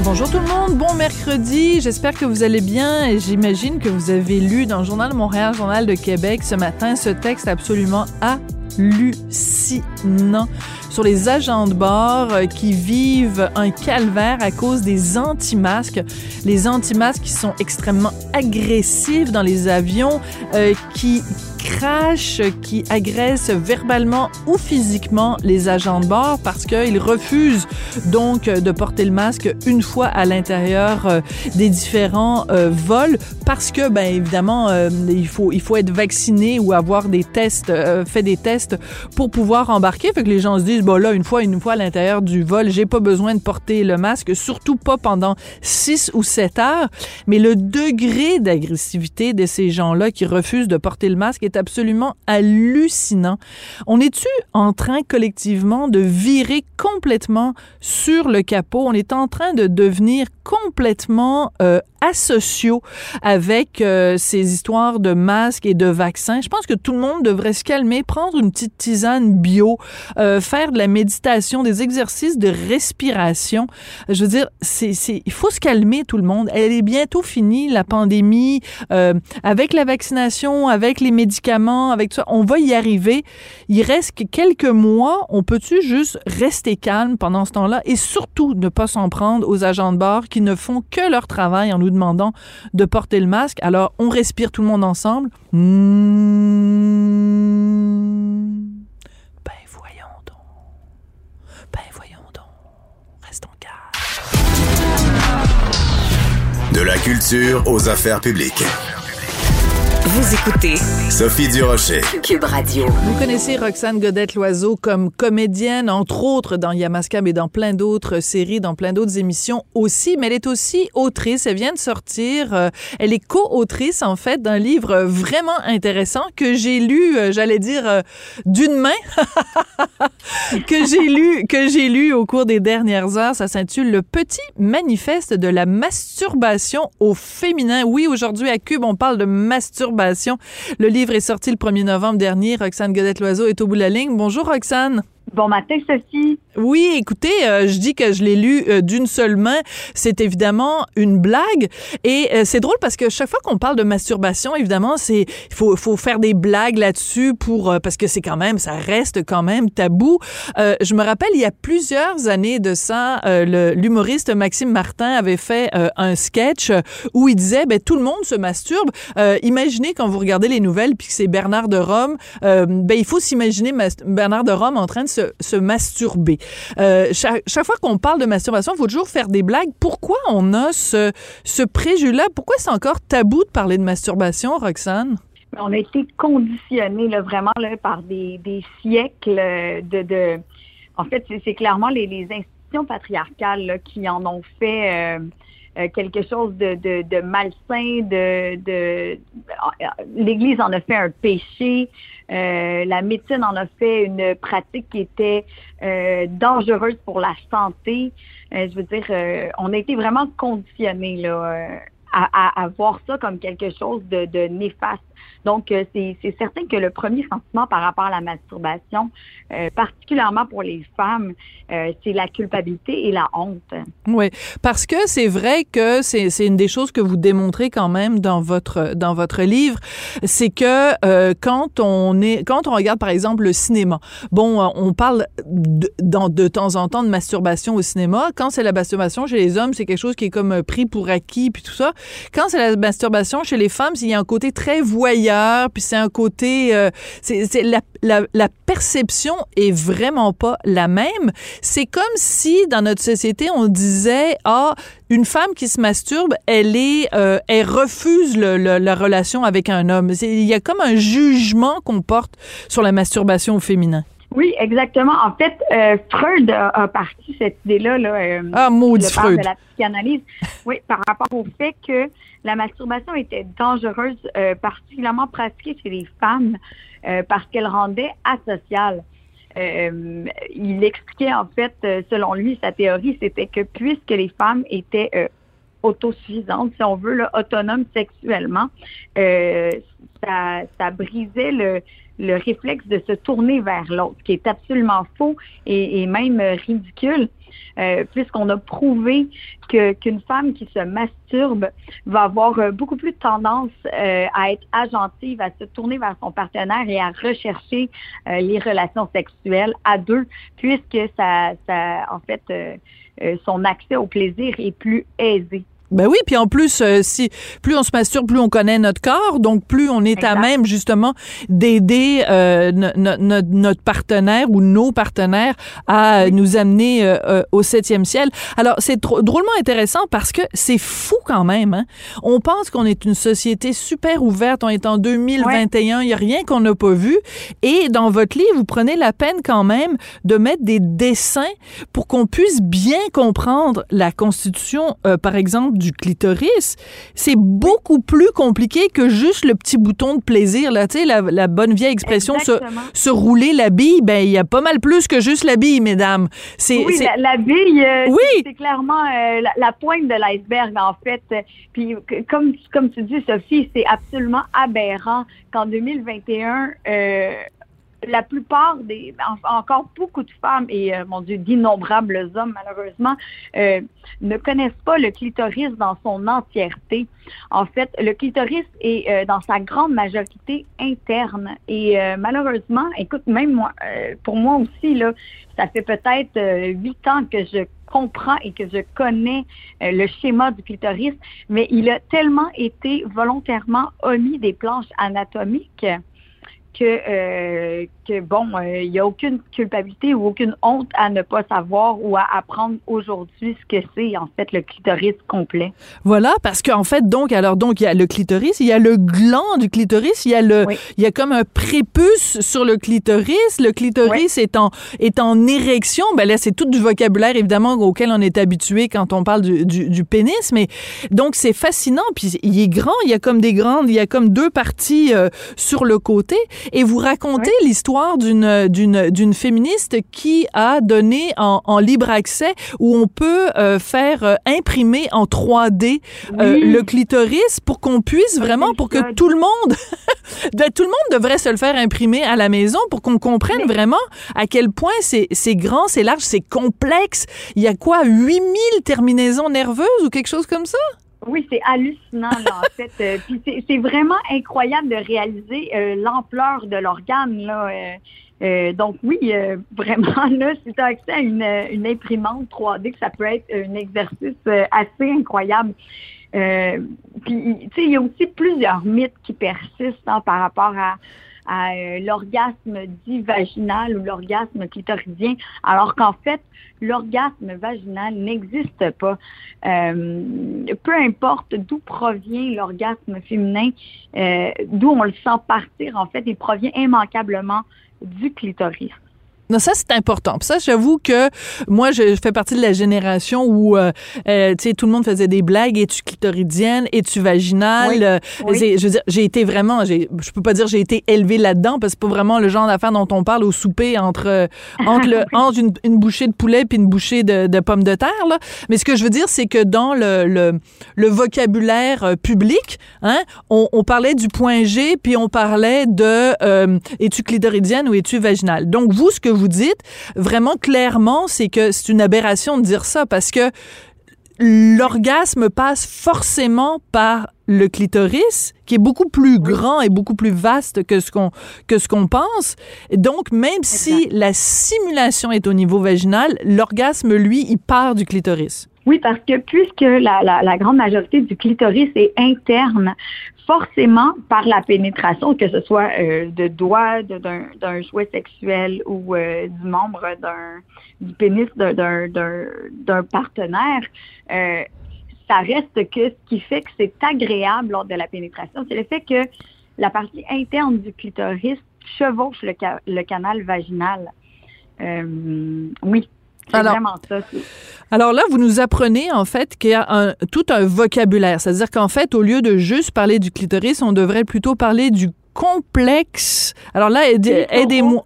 Bonjour tout le monde, bon mercredi, j'espère que vous allez bien et j'imagine que vous avez lu dans le Journal Montréal, Journal de Québec ce matin ce texte absolument hallucinant sur les agents de bord euh, qui vivent un calvaire à cause des anti-masques. Les anti-masques qui sont extrêmement agressifs dans les avions, euh, qui crachent, qui agressent verbalement ou physiquement les agents de bord parce qu'ils refusent donc de porter le masque une fois à l'intérieur euh, des différents euh, vols parce que, ben évidemment, euh, il, faut, il faut être vacciné ou avoir des tests, fait des tests pour pouvoir embarquer. Fait que les gens se disent, bon là, une fois, une fois à l'intérieur du vol, j'ai pas besoin de porter le masque, surtout pas pendant 6 ou 7 heures. Mais le degré d'agressivité de ces gens-là qui refusent de porter le masque est absolument hallucinant. On est-tu en train collectivement de virer complètement sur le capot? On est en train de devenir complètement euh, asociaux avec euh, ces histoires de masques et de vaccins. Je pense que tout le monde devrait se calmer, prendre une petite tisane bio, euh, faire de la méditation, des exercices de respiration. Je veux dire, c'est, c'est, il faut se calmer tout le monde. Elle est bientôt finie, la pandémie, euh, avec la vaccination, avec les médicaments, avec tout ça. On va y arriver. Il reste que quelques mois. On peut-tu juste rester calme pendant ce temps-là et surtout ne pas s'en prendre aux agents de bord qui ne font que leur travail en nous demandant de porter le masque. Alors, on respire tout le monde ensemble. Ben, voyons donc. Ben, voyons donc. Restons calmes. De la culture aux affaires publiques. Vous écoutez Sophie Durocher. Cube Radio. Vous connaissez Roxane Godette-Loiseau comme comédienne, entre autres dans Yamaska, mais dans plein d'autres séries, dans plein d'autres émissions aussi. Mais elle est aussi autrice. Elle vient de sortir. euh, elle est co-autrice, en fait, d'un livre vraiment intéressant que j'ai lu, euh, j'allais dire, euh, d'une main, que j'ai lu, que j'ai lu au cours des dernières heures. Ça s'intitule Le petit manifeste de la masturbation au féminin. Oui, aujourd'hui à Cube, on parle de masturbation. Le livre est sorti le 1er novembre dernier. Roxane Godette-Loiseau est au bout de la ligne. Bonjour, Roxane. Bon matin, Sophie. Oui, écoutez, euh, je dis que je l'ai lu euh, d'une seule main. C'est évidemment une blague. Et euh, c'est drôle parce que chaque fois qu'on parle de masturbation, évidemment, c'est il faut, faut faire des blagues là-dessus pour parce que c'est quand même, ça reste quand même tabou. Je me rappelle, il y a plusieurs années de ça, l'humoriste Maxime Martin avait fait un sketch où il disait, ben tout le monde se masturbe. Imaginez quand vous regardez les nouvelles puis que c'est Bernard de Rome, ben il faut s'imaginer Bernard de Rome en train de se, se masturber. Euh, chaque, fois qu'on parle de masturbation, il faut toujours faire des blagues. Pourquoi on a ce, ce préjugé-là? Pourquoi c'est encore tabou de parler de masturbation, Roxane? On a été conditionnés là, vraiment là, par des, des siècles euh, de. En fait, c'est clairement les, institutions patriarcales qui en ont fait euh, quelque chose de, de, malsain, de... L'Église en a fait un péché, euh, la médecine en a fait une pratique qui était euh, dangereuse pour la santé. Euh, je veux dire, euh, on a été vraiment conditionnés là, à, voir ça comme quelque chose de néfaste. Donc, euh, c'est certain que le premier sentiment par rapport à la masturbation, euh, particulièrement pour les femmes, euh, c'est la culpabilité et la honte. Oui, parce que c'est vrai que c'est une des choses que vous démontrez quand même dans votre dans votre livre, c'est que quand on est quand on regarde par exemple le cinéma, bon, on parle de, de temps en temps de masturbation au cinéma. Quand c'est la masturbation chez les hommes, c'est quelque chose qui est comme pris pour acquis puis tout ça. Quand c'est la masturbation chez les femmes, il y a un côté très puis c'est un côté, euh, la, perception est vraiment pas la même. C'est comme si dans notre société on disait ah une femme qui se masturbe, elle est, euh, elle refuse le, la relation avec un homme. Il y a comme un jugement qu'on porte sur la masturbation au féminin. Oui, exactement. En fait, euh, Freud a, a parti cette idée-là. Là, euh, Ah, maudit Freud. de la psychanalyse. Oui, par rapport au fait que la masturbation était dangereuse, euh, particulièrement pratiquée chez les femmes, euh, parce qu'elle rendait asociale. Euh, il expliquait en fait, euh, selon lui, sa théorie, c'était que puisque les femmes étaient euh, autosuffisantes, si on veut, là, autonomes sexuellement, euh, ça, ça brisait le, le réflexe de se tourner vers l'autre, qui est absolument faux et, et même euh, ridicule, euh, puisqu'on a prouvé que qu'une femme qui se masturbe va avoir euh, beaucoup plus tendance euh, à être agentive, à se tourner vers son partenaire et à rechercher euh, les relations sexuelles à deux, puisque ça, ça en fait, euh, son accès au plaisir est plus aisé. Ben oui, puis en plus, euh, si plus on se masturbe, plus on connaît notre corps, donc plus on est à même justement d'aider euh, no- no- no- notre partenaire ou nos partenaires à nous amener euh, euh, au septième ciel. Alors c'est drôlement intéressant parce que c'est fou quand même. Hein? On pense qu'on est une société super ouverte, on est en 2021, il y a rien qu'on n'a pas vu. Et dans votre livre, vous prenez la peine quand même de mettre des dessins pour qu'on puisse bien comprendre la constitution, euh, par exemple, du clitoris. C'est beaucoup plus compliqué que juste le petit bouton de plaisir. Là, tu sais, la, la bonne vieille expression, se, rouler la bille, ben il y a pas mal plus que juste la bille, mesdames. C'est, Oui, la, la bille, euh, Oui. c'est- clairement euh, la, la pointe de l'iceberg, en fait. Puis, comme, comme tu dis, Sophie, c'est absolument aberrant qu'en 2021, euh, la plupart des, en- encore beaucoup de femmes et, euh, mon Dieu, d'innombrables hommes, malheureusement, euh, ne connaissent pas le clitoris dans son entièreté. En fait, le clitoris est euh, dans sa grande majorité interne. Et malheureusement, écoute, même moi, pour moi aussi, là, ça fait peut-être huit ans que je comprends et que je connais le schéma du clitoris, mais il a tellement été volontairement omis des planches anatomiques que, euh, que bon, euh, il n'y a aucune culpabilité ou aucune honte à ne pas savoir ou à apprendre aujourd'hui ce que c'est en fait le clitoris complet. Voilà, parce qu'en fait, donc, alors, donc, il y a le clitoris, il y a le gland du clitoris, il y a le, Oui. il y a comme un prépuce sur le clitoris. Le clitoris est en, est en érection. Ben là, c'est tout du vocabulaire, évidemment, auquel on est habitué quand on parle du, du, du pénis. Mais, donc, c'est fascinant. Puis, il est grand. Il y a comme des grandes, il y a comme deux parties euh, sur le côté. Et vous racontez l'histoire d'une, d'une, d'une féministe qui a donné en, en libre accès où on peut euh, faire euh, imprimer en 3D euh, Oui. le clitoris pour qu'on puisse vraiment, pour que tout le monde, de- tout le monde devrait se le faire imprimer à la maison pour qu'on comprenne vraiment à quel point c'est, c'est grand, c'est large, c'est complexe. Il y a quoi, 8000 terminaisons nerveuses ou quelque chose comme ça? Oui, c'est hallucinant, là, en fait. Euh, Puis c'est- vraiment incroyable de réaliser euh, l'ampleur de l'organe, là. euh, euh, donc oui, euh, vraiment, là, si tu as accès à une, une imprimante 3D, ça peut être un exercice assez incroyable. Puis, tu sais, il y a aussi plusieurs mythes qui persistent hein, par rapport à, à euh, l'orgasme dit vaginal ou l'orgasme clitoridien, alors qu'en fait, l'orgasme vaginal n'existe pas. Euh, peu importe d'où provient l'orgasme féminin, euh, d'où on le sent partir, en fait, il provient immanquablement du clitoris. Non, ça, c'est important. Puis ça, j'avoue que moi, je fais partie de la génération où, euh, euh, tu sais, tout le monde faisait des blagues. Es-tu clitoridienne? Es-tu vaginale? Oui. Euh, Oui. Je veux dire, j'ai été vraiment, je peux pas dire j'ai été élevée là-dedans parce que c'est pas vraiment le genre d'affaires dont on parle au souper entre, entre, le, entre une, une bouchée de poulet puis une bouchée de, de pommes de terre, là. Mais ce que je veux dire, c'est que dans le, le, le vocabulaire public, hein, on, on parlait du point G puis on parlait de es-tu clitoridienne ou es-tu vaginale. Donc, vous, ce que vous dites, vraiment clairement, c'est que c'est une aberration de dire ça parce que l'orgasme passe forcément par le clitoris, qui est beaucoup plus grand et beaucoup plus vaste que ce qu'on que ce qu'on pense. Et donc, même si la simulation est au niveau vaginal, l'orgasme, lui, il part du clitoris. Oui, parce que puisque la, la, la grande majorité du clitoris est interne, forcément, par la pénétration, que ce soit euh, de doigts, d'un jouet sexuel ou euh, du membre d'un du pénis d'un- partenaire, euh, ça reste que ce qui fait que c'est agréable lors de la pénétration, c'est le fait que la partie interne du clitoris chevauche le, le canal vaginal. Euh, oui, Alors- ça. là, vous nous apprenez en fait qu'il y a un, tout un vocabulaire. C'est-à-dire qu'en fait, au lieu de juste parler du clitoris, on devrait plutôt parler du complexe. Alors là, aidez- Clitoro. aidez-moi.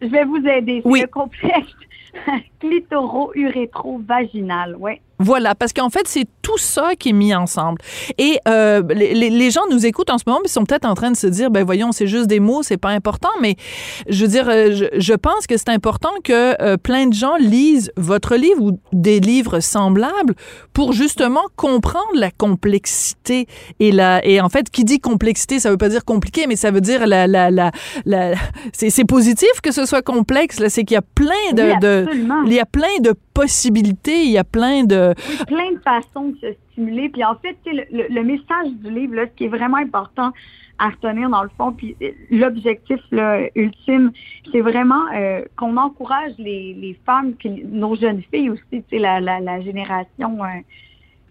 Je vais vous aider. Oui. le complexe clitoro-urétro-vaginal. Oui. Voilà, parce qu'en fait, c'est tout ça qui est mis ensemble. Et euh, les, gens nous écoutent en ce moment, mais ils sont peut-être en train de se dire, ben voyons, c'est juste des mots, c'est pas important. Mais je veux dire, euh, je, je pense que c'est important que euh, plein de gens lisent votre livre ou des livres semblables pour justement comprendre la complexité et la et en fait, qui dit complexité, ça veut pas dire compliqué, mais ça veut dire la la la, la c'est c'est positif que ce soit complexe. Là, c'est qu'il y a plein de, Oui, de il y a plein de possibilités, il y a plein de plein de façons de se stimuler. Puis en fait, le, le- message du livre, là, ce qui est vraiment important à retenir dans le fond, puis euh, l'objectif ultime, c'est vraiment euh, qu'on encourage les, femmes, nos jeunes filles aussi, la, la, la génération, euh,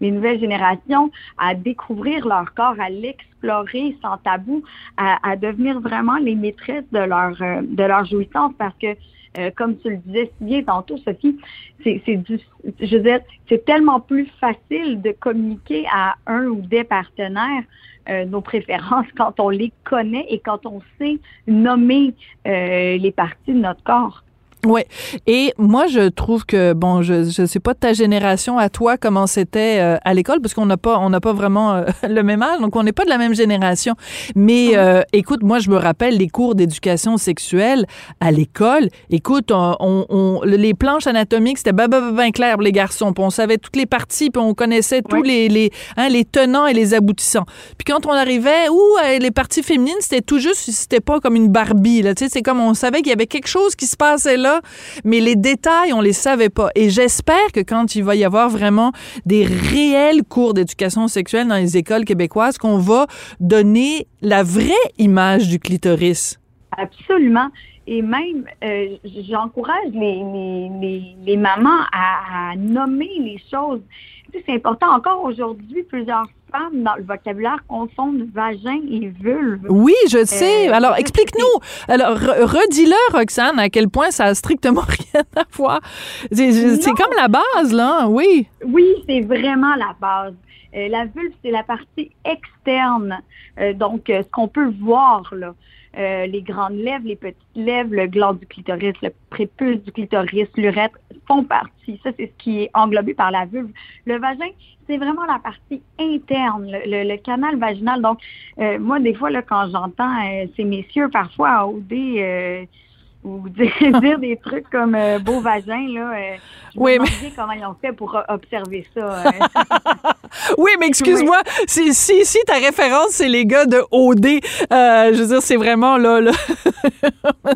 les nouvelles générations, à découvrir leur corps, à l'explorer sans tabou, à, devenir vraiment les maîtresses de leur de leur jouissance, parce que euh, comme tu le disais si bien tantôt, Sophie, c'est c'est du, je c'est tellement plus facile de communiquer à un ou des partenaires euh, nos préférences quand on les connaît et quand on sait nommer euh, les parties de notre corps. Ouais. Et moi, je trouve que bon, je je sais pas de ta génération à toi comment c'était euh, à l'école parce qu'on n'a pas on n'a pas vraiment euh, le même âge, donc on n'est pas de la même génération. Mais euh, écoute, moi, je me rappelle les cours d'éducation sexuelle à l'école. Écoute, on, on, on- les planches anatomiques c'était ben, ben, ben, ben clair pour les garçons. Puis on savait toutes les parties, puis on connaissait tous les les hein, les tenants et les aboutissants. Puis quand on arrivait où euh, les parties féminines, c'était tout juste, c'était pas comme une Barbie là. Tu sais, c'est comme on savait qu'il y avait quelque chose qui se passait là mais les détails, on les savait pas. Et j'espère que quand il va y avoir vraiment des réels cours d'éducation sexuelle dans les écoles québécoises, qu'on va donner la vraie image du clitoris. Absolument. Et même, euh, j'encourage les, les, les, mamans à, nommer les choses. C'est important. Encore aujourd'hui, plusieurs femmes dans le vocabulaire confondent vagin et vulve. Oui, je sais. Euh, Alors, je- explique-nous. Alors, re- redis-le, Roxane, à quel point ça a strictement rien à voir. C'est comme la base, là. Oui. Oui, c'est vraiment la base. Euh, la vulve, c'est la partie externe. Euh, donc, ce qu'on peut voir, là. Euh, les grandes lèvres, les petites lèvres, le gland du clitoris, le prépuce du clitoris, l'urètre font partie. Ça, c'est ce qui est englobé par la vulve. Le vagin, c'est vraiment la partie interne, le, canal vaginal. Donc, euh, moi, des fois, là, quand j'entends euh, ces messieurs parfois à OD ou dire, dire des trucs comme euh, beau vagin, là, euh, je Oui, me mais- comment ils ont fait pour euh, observer ça. euh. Oui, mais excuse-moi, si, si, si ta référence, c'est les gars de OD, euh, je veux dire, c'est vraiment là. là.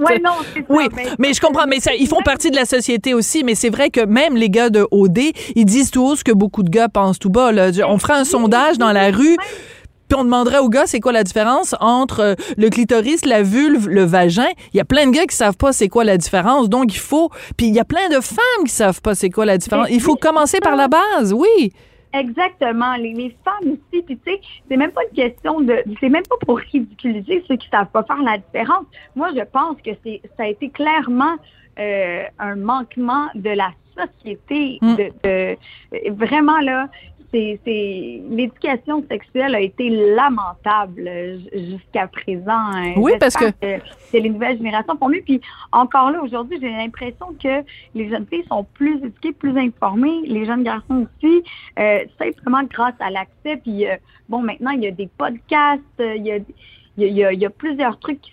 Ouais, non, c'est. Oui, Ben, mais je comprends, mais ça, ils font partie de la société aussi, mais c'est vrai que même les gars de OD, ils disent tout haut ce que beaucoup de gars pensent tout bas. Là. On ferait un sondage dans la rue, puis on demanderait aux gars c'est quoi la différence entre euh, le clitoris, la vulve, le vagin? Il y a plein de gars qui savent pas c'est quoi la différence, donc il faut... Puis il y a plein de femmes qui savent pas c'est quoi la différence. Il faut commencer par la base, oui. Exactement. Les, les femmes aussi, puis tu sais, c'est même pas une question de, c'est même pas pour ridiculiser ceux qui savent pas faire la différence. Moi, je pense que c'est, ça a été clairement euh, un manquement de la société, Mm. de, de- vraiment là. C'est, c'est l'éducation sexuelle a été lamentable euh, jusqu'à présent. hein. Oui, parce J'espère que les nouvelles générations font mieux. Puis encore là, aujourd'hui, j'ai l'impression que les jeunes filles sont plus éduquées, plus informées, les jeunes garçons aussi, euh, simplement grâce à l'accès. Puis euh, bon, maintenant, il y a des podcasts, euh, il y a il y, a, il y a- plusieurs trucs qui,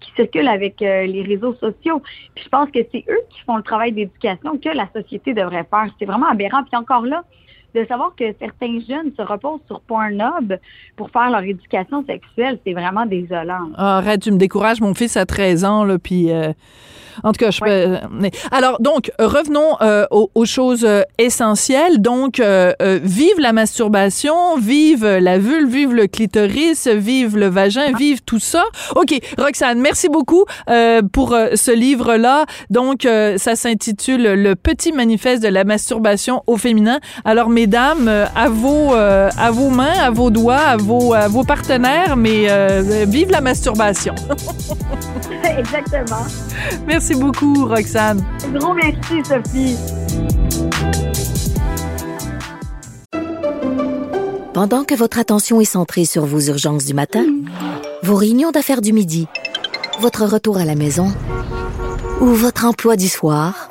qui circulent avec euh, les réseaux sociaux. Puis je pense que c'est eux qui font le travail d'éducation que la société devrait faire. C'est vraiment aberrant. Puis encore là, de savoir que certains jeunes se reposent sur Pornhub pour faire leur éducation sexuelle, c'est vraiment désolant. Ah, arrête, tu me décourages. Mon fils a 13 ans, là, puis... euh, en tout cas, je peux... mais- Alors, donc, revenons euh, aux, aux choses euh, essentielles. Donc, euh, euh, vive la masturbation, vive la vulve, vive le clitoris, vive le vagin, vive tout ça. OK, Roxane, merci beaucoup euh, pour euh, ce livre-là. Donc, euh, ça s'intitule Le petit manifeste de la masturbation au féminin. Alors, mesdames, euh, à vos, euh, à vos mains, à vos doigts, à vos, à vos partenaires, mais euh, vive la masturbation. Exactement. Merci beaucoup, Roxane. Gros merci, Sophie. Pendant que votre attention est centrée sur vos urgences du matin, vos réunions d'affaires du midi, votre retour à la maison ou votre emploi du soir,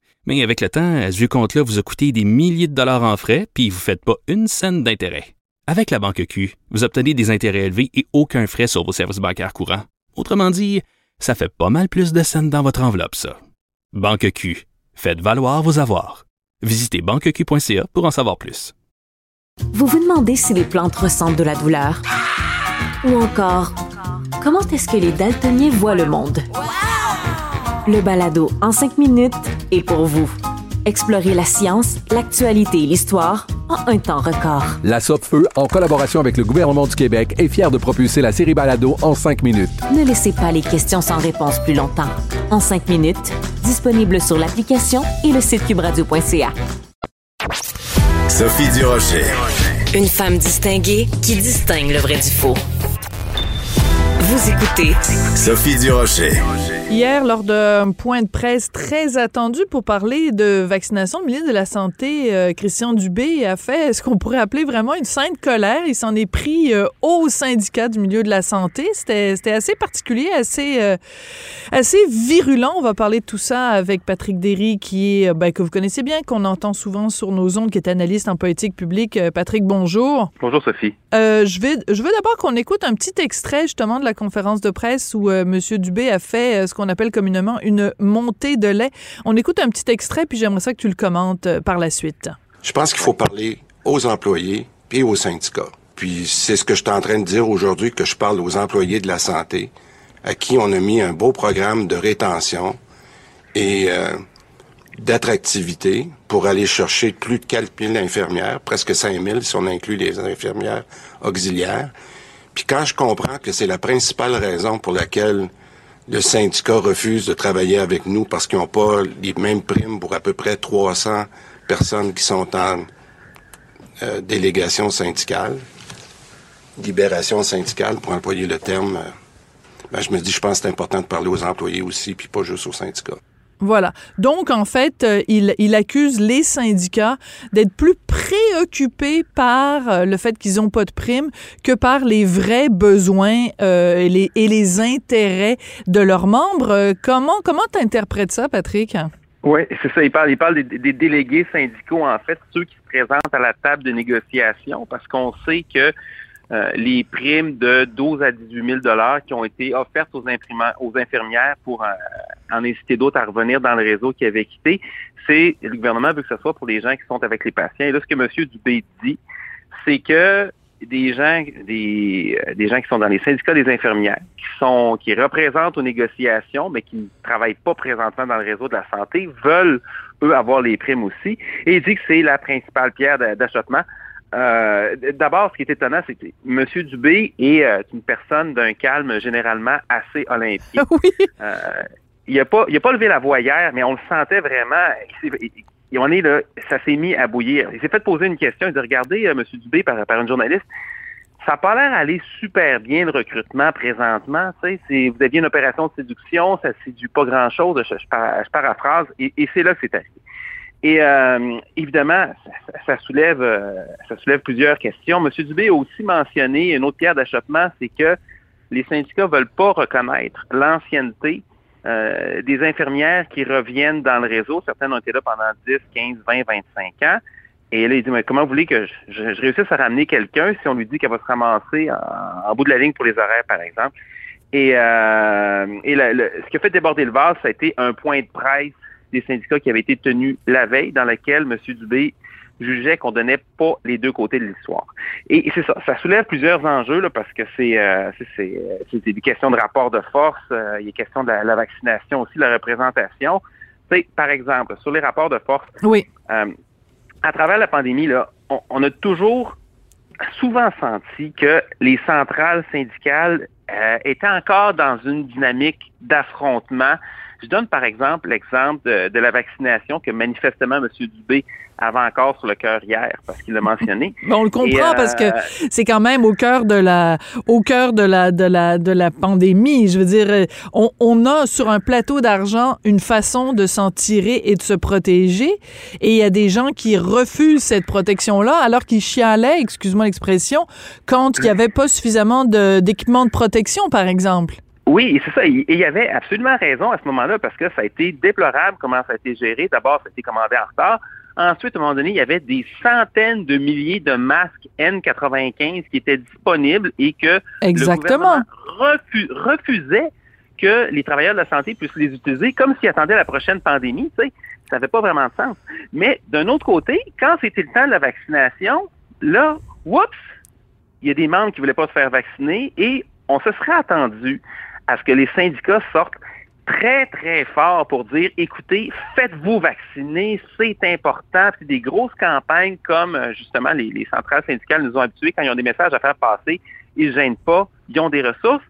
Mais avec le temps, à ce compte-là vous a coûté des milliers de dollars en frais, puis vous ne faites pas une scène d'intérêt. Avec la Banque Q, vous obtenez des intérêts élevés et aucun frais sur vos services bancaires courants. Autrement dit, ça fait pas mal plus de scènes dans votre enveloppe, ça. Banque Q. Faites valoir vos avoirs. Visitez banqueq.ca pour en savoir plus. Vous vous demandez si les plantes ressentent de la douleur? Ou encore, comment est-ce que les daltoniens voient le monde? Le balado en cinq minutes est pour vous. Explorez la science, l'actualité et l'histoire en un temps record. La Feu, en collaboration avec le gouvernement du Québec, est fière de propulser la série Balado en cinq minutes. Ne laissez pas les questions sans réponse plus longtemps. En cinq minutes, disponible sur l'application et le site cubradio.ca. Sophie Durocher. Une femme distinguée qui distingue le vrai du faux. Vous écoutez Sophie Durocher. Hier, lors d'un point de presse très attendu pour parler de vaccination, le ministre de la Santé, euh, Christian Dubé, a fait ce qu'on pourrait appeler vraiment une sainte colère. Il s'en est pris euh, au syndicat du milieu de la santé. C'était assez particulier, assez, euh, assez virulent. On va parler de tout ça avec Patrick Derry, qui est, euh, ben, que vous connaissez bien, qu'on entend souvent sur nos ondes, qui est analyste en politique publique. Patrick, bonjour. Bonjour Sophie. Je, vais, je veux d'abord qu'on écoute un petit extrait justement de la conférence de presse où M. Dubé a fait ce qu'on appelle communément une montée de lait. On écoute un petit extrait, puis j'aimerais ça que tu le commentes euh, par la suite. Je pense qu'il faut parler aux employés et aux syndicats. Puis c'est ce que je suis en train de dire aujourd'hui, que je parle aux employés de la santé, à qui on a mis un beau programme de rétention et euh, d'attractivité pour aller chercher plus de 4 000 infirmières, presque 5 000 si on inclut les infirmières auxiliaires. Puis quand je comprends que c'est la principale raison pour laquelle le syndicat refuse de travailler avec nous parce qu'ils n'ont pas les mêmes primes pour à peu près 300 personnes qui sont en euh, délégation syndicale, libération syndicale, pour employer le terme, euh, ben, je me dis, je pense que c'est important de parler aux employés aussi, puis pas juste aux syndicats. Voilà. Donc, en fait, euh, il, il accuse les syndicats d'être plus préoccupés par euh, le fait qu'ils n'ont pas de primes que par les vrais besoins euh, et, les, et les intérêts de leurs membres. Euh, comment comment t'interprètes ça, Patrick? Oui, c'est ça. Il parle, il parle des, des délégués syndicaux, en fait, ceux qui se présentent à la table de négociation, parce qu'on sait que les primes de 12 à 18 000 dollars qui ont été offertes aux, aux infirmières pour euh, en inciter d'autres à revenir dans le réseau qui avait quitté, c'est le gouvernement veut que ce soit pour les gens qui sont avec les patients. Et là, ce que M. Dubé dit, c'est que des gens, des, euh, des gens qui sont dans les syndicats des infirmières, qui sont, qui représentent aux négociations, mais qui ne travaillent pas présentement dans le réseau de la santé, veulent eux avoir les primes aussi. Et il dit que c'est la principale pierre d'achoppement. Euh, D'abord, ce qui est étonnant, c'est que M. Dubé est euh, une personne d'un calme généralement assez olympien. Oui. Euh, il n'a pas, il a pas levé la voix hier, mais on le sentait vraiment. Et on est là, ça s'est mis à bouillir. Il s'est fait poser une question. Il dit Regardez, euh, M. Dubé, par, par une journaliste, ça n'a pas l'air d'aller super bien le recrutement présentement. Tu sais, vous aviez une opération de séduction, ça ne séduit pas grand-chose. Je, je, paraphrase, et, et c'est là que c'est arrivé. Et euh, évidemment, ça, soulève, euh, ça soulève plusieurs questions. M. Dubé a aussi mentionné une autre pierre d'achoppement, c'est que les syndicats veulent pas reconnaître l'ancienneté euh, des infirmières qui reviennent dans le réseau. Certaines ont été là pendant 10, 15, 20, 25 ans. Et là, il dit, mais comment vous voulez que je, réussisse à ramener quelqu'un si on lui dit qu'elle va se ramasser en, bout de la ligne pour les horaires, par exemple? Et, euh, et ce qui a fait déborder le vase, ça a été un point de presse des syndicats qui avait été tenu la veille, dans lequel M. Dubé jugeait qu'on donnait pas les deux côtés de l'histoire. Et, c'est ça, ça soulève plusieurs enjeux là, parce que c'est euh, c'est des questions de rapport de force, euh, il y a question de la, vaccination aussi, la représentation. par exemple, sur les rapports de force, oui. Euh, à travers la pandémie, là, on, on, a toujours souvent senti que les centrales syndicales étaient encore dans une dynamique d'affrontement je donne par exemple l'exemple de, la vaccination que manifestement M. Dubé avait encore sur le cœur hier parce qu'il l'a mentionné. on le comprend parce que euh, c'est quand même au cœur de la au cœur de la de la de la pandémie. Je veux dire, on, on a sur un plateau d'argent une façon de s'en tirer et de se protéger, et il y a des gens qui refusent cette protection là alors qu'ils chialaient, excuse-moi l'expression, quand il n'y avait pas suffisamment d'équipement de protection, par exemple. Oui, c'est ça. Et il y avait absolument raison à ce moment-là parce que ça a été déplorable comment ça a été géré. D'abord, ça a été commandé en retard. Ensuite, à un moment donné, il y avait des centaines de milliers de masques N95 qui étaient disponibles et que Exactement. le gouvernement refusait que les travailleurs de la santé puissent les utiliser comme s'ils attendaient la prochaine pandémie. Tu sais, ça n'avait pas vraiment de sens. Mais d'un autre côté, quand c'était le temps de la vaccination, là, oups, il y a des membres qui ne voulaient pas se faire vacciner et on se serait attendu à ce que les syndicats sortent très, très fort pour dire, écoutez, faites-vous vacciner, c'est important. Puis des grosses campagnes comme, euh, justement, les, centrales syndicales nous ont habitués quand ils ont des messages à faire passer, ils ne gênent pas, ils ont des ressources.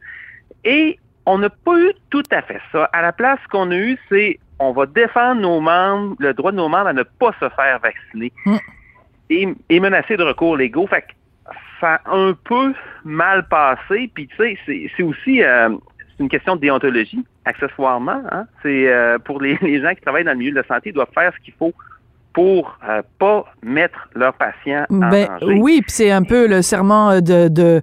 Et on n'a pas eu tout à fait ça. À la place, ce qu'on a eu, c'est on va défendre nos membres, le droit de nos membres à ne pas se faire vacciner mm. et, menacer de recours légaux. Fait que ça a un peu mal passé. Puis tu sais, c'est aussi euh, une question de déontologie, accessoirement. Hein. C'est euh, pour les, gens qui travaillent dans le milieu de la santé, ils doivent faire ce qu'il faut pour euh, pas mettre leurs patients en ben, danger. Oui, puis c'est un peu le serment de,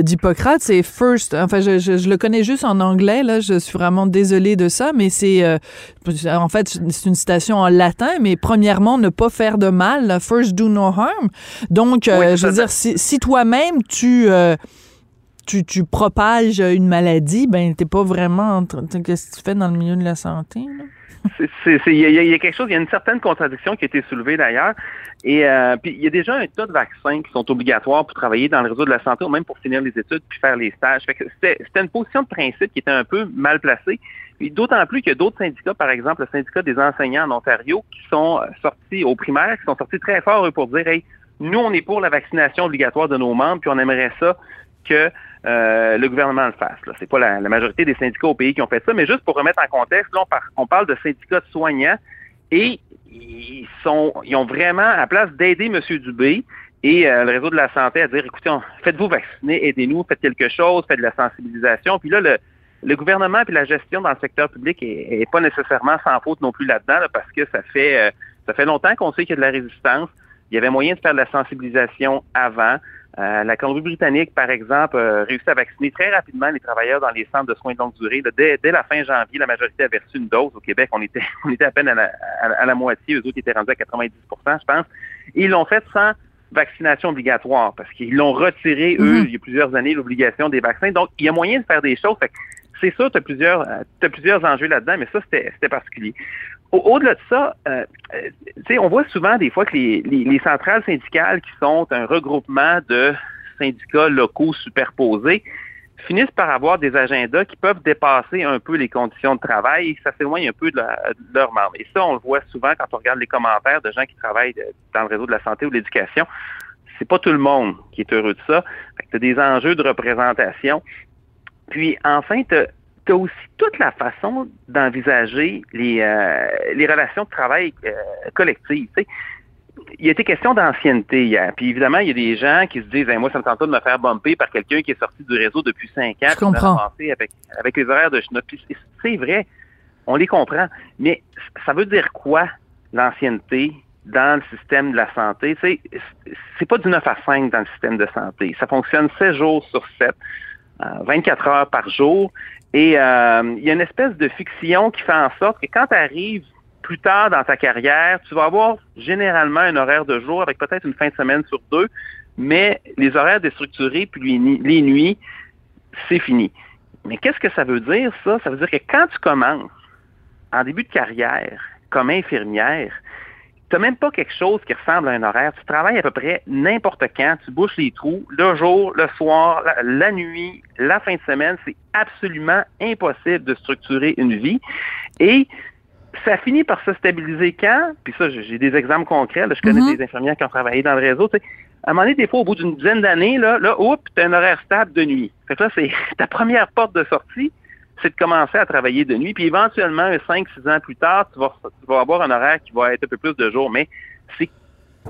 d'Hippocrate, c'est first. Enfin, je, le connais juste en anglais là. Je suis vraiment désolée de ça, mais c'est euh, en fait c'est une citation en latin. Mais premièrement, ne pas faire de mal. First, do no harm. Donc, je veux dire, si, si toi-même tu tu, tu propages une maladie, ben t'es pas vraiment qu'est-ce que tu fais dans le milieu de la santé. Il y, a quelque chose, il y a une certaine contradiction qui a été soulevée d'ailleurs. Et euh, puis il y a déjà un tas de vaccins qui sont obligatoires pour travailler dans le réseau de la santé ou même pour finir les études puis faire les stages. C'était une position de principe qui était un peu mal placée. D'autant plus qu'il y a d'autres syndicats, par exemple le syndicat des enseignants en Ontario, qui sont euh, sortis au primaire, qui sont sortis très fort pour dire Hey, nous, on est pour la vaccination obligatoire de nos membres, puis on aimerait ça que euh, le gouvernement le fasse. Ce n'est pas la, majorité des syndicats au pays qui ont fait ça, mais juste pour remettre en contexte, là, on, parle de syndicats de soignants et ils sont, ils ont vraiment, à place d'aider M. Dubé et euh, le réseau de la santé à dire, écoutez, faites-vous vacciner, aidez-nous, faites quelque chose, faites de la sensibilisation. Puis là, le, gouvernement et la gestion dans le secteur public est, pas nécessairement sans faute non plus là-dedans, parce que ça fait, euh, ça fait longtemps qu'on sait qu'il y a de la résistance. Il y avait moyen de faire de la sensibilisation avant. Euh, la Colombie-Britannique, par exemple, a réussi à vacciner très rapidement les travailleurs dans les centres de soins de longue durée. dès, la fin janvier, la majorité avait reçu une dose. Au Québec, on était, on était à peine à la, moitié. Eux autres étaient rendus à 90% je pense. Et ils l'ont fait sans vaccination obligatoire parce qu'ils l'ont retiré, eux, mm-hmm. il y a plusieurs années, l'obligation des vaccins. Donc, il y a moyen de faire des choses. C'est sûr, tu as plusieurs, euh, t'as plusieurs enjeux là-dedans, mais ça, c'était, particulier. Au- Au-delà de ça, euh, euh, on voit souvent des fois que les, les, les centrales syndicales qui sont un regroupement de syndicats locaux superposés finissent par avoir des agendas qui peuvent dépasser un peu les conditions de travail et ça s'éloigne un peu de, la- de. Et ça, on le voit souvent quand on regarde les commentaires de gens qui travaillent de- dans le réseau de la santé ou de l'éducation. C'est pas tout le monde qui est heureux de ça. Tu as des enjeux de représentation. Puis enfin, tu as, aussi toute la façon d'envisager les, euh, les relations de travail euh, collectives. tu sais. Il y a été question d'ancienneté hier. Puis évidemment, il y a des gens qui se disent Hey, moi, ça me tente pas de me faire bumper par quelqu'un qui est sorti du réseau depuis cinq ans. Je comprends. Avec, avec les horaires de. Puis c'est- vrai, on les comprend. Mais ça veut dire quoi, l'ancienneté, dans le système de la santé? Tu sais, c'est pas du 9 à 5 dans le système de santé. Ça fonctionne 7 jours sur 7, euh, 24 heures par jour. Et euh, il y a une espèce de fiction qui fait en sorte que quand tu arrives plus tard dans ta carrière, tu vas avoir généralement un horaire de jour avec peut-être une fin de semaine sur deux, mais les horaires déstructurés puis les nuits, c'est fini. Mais qu'est-ce que ça veut dire, ça? Ça veut dire que quand tu commences en début de carrière comme infirmière, n'as même pas quelque chose qui ressemble à un horaire. Tu travailles à peu près n'importe quand. Tu bouches les trous, le jour, le soir, la, la nuit, la fin de semaine. C'est absolument impossible de structurer une vie. Et ça finit par se stabiliser quand, puis ça, j'ai des exemples concrets, là, je connais Mhm. des infirmières qui ont travaillé dans le réseau, tu sais, à un moment donné, des fois, au bout d'une dizaine d'années, là, là, oups, t'as un horaire stable de nuit. Fait que là, c'est ta première porte de sortie, c'est de commencer à travailler de nuit, puis éventuellement, un 5-6 ans plus tard, tu vas, tu vas avoir un horaire qui va être un peu plus de jour, mais c'est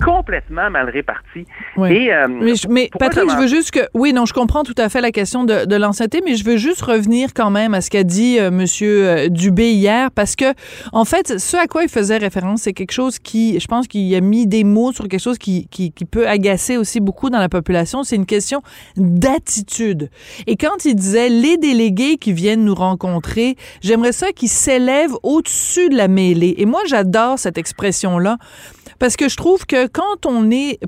complètement mal réparti. Oui. Et, euh, Mais, je- mais Patrick, je veux juste que oui, non, je comprends tout à fait la question de, de l'ancienneté, mais je veux juste revenir quand même à ce qu'a dit euh, Monsieur euh, Dubé hier, parce que en fait, ce à quoi il faisait référence, c'est quelque chose qui, je pense qu'il a mis des mots sur quelque chose qui, qui, qui peut agacer aussi beaucoup dans la population. C'est une question d'attitude. Et quand il disait les délégués qui viennent nous rencontrer, j'aimerais ça qu'ils s'élèvent au-dessus de la mêlée. Et moi, j'adore cette expression-là parce que je trouve que quand on est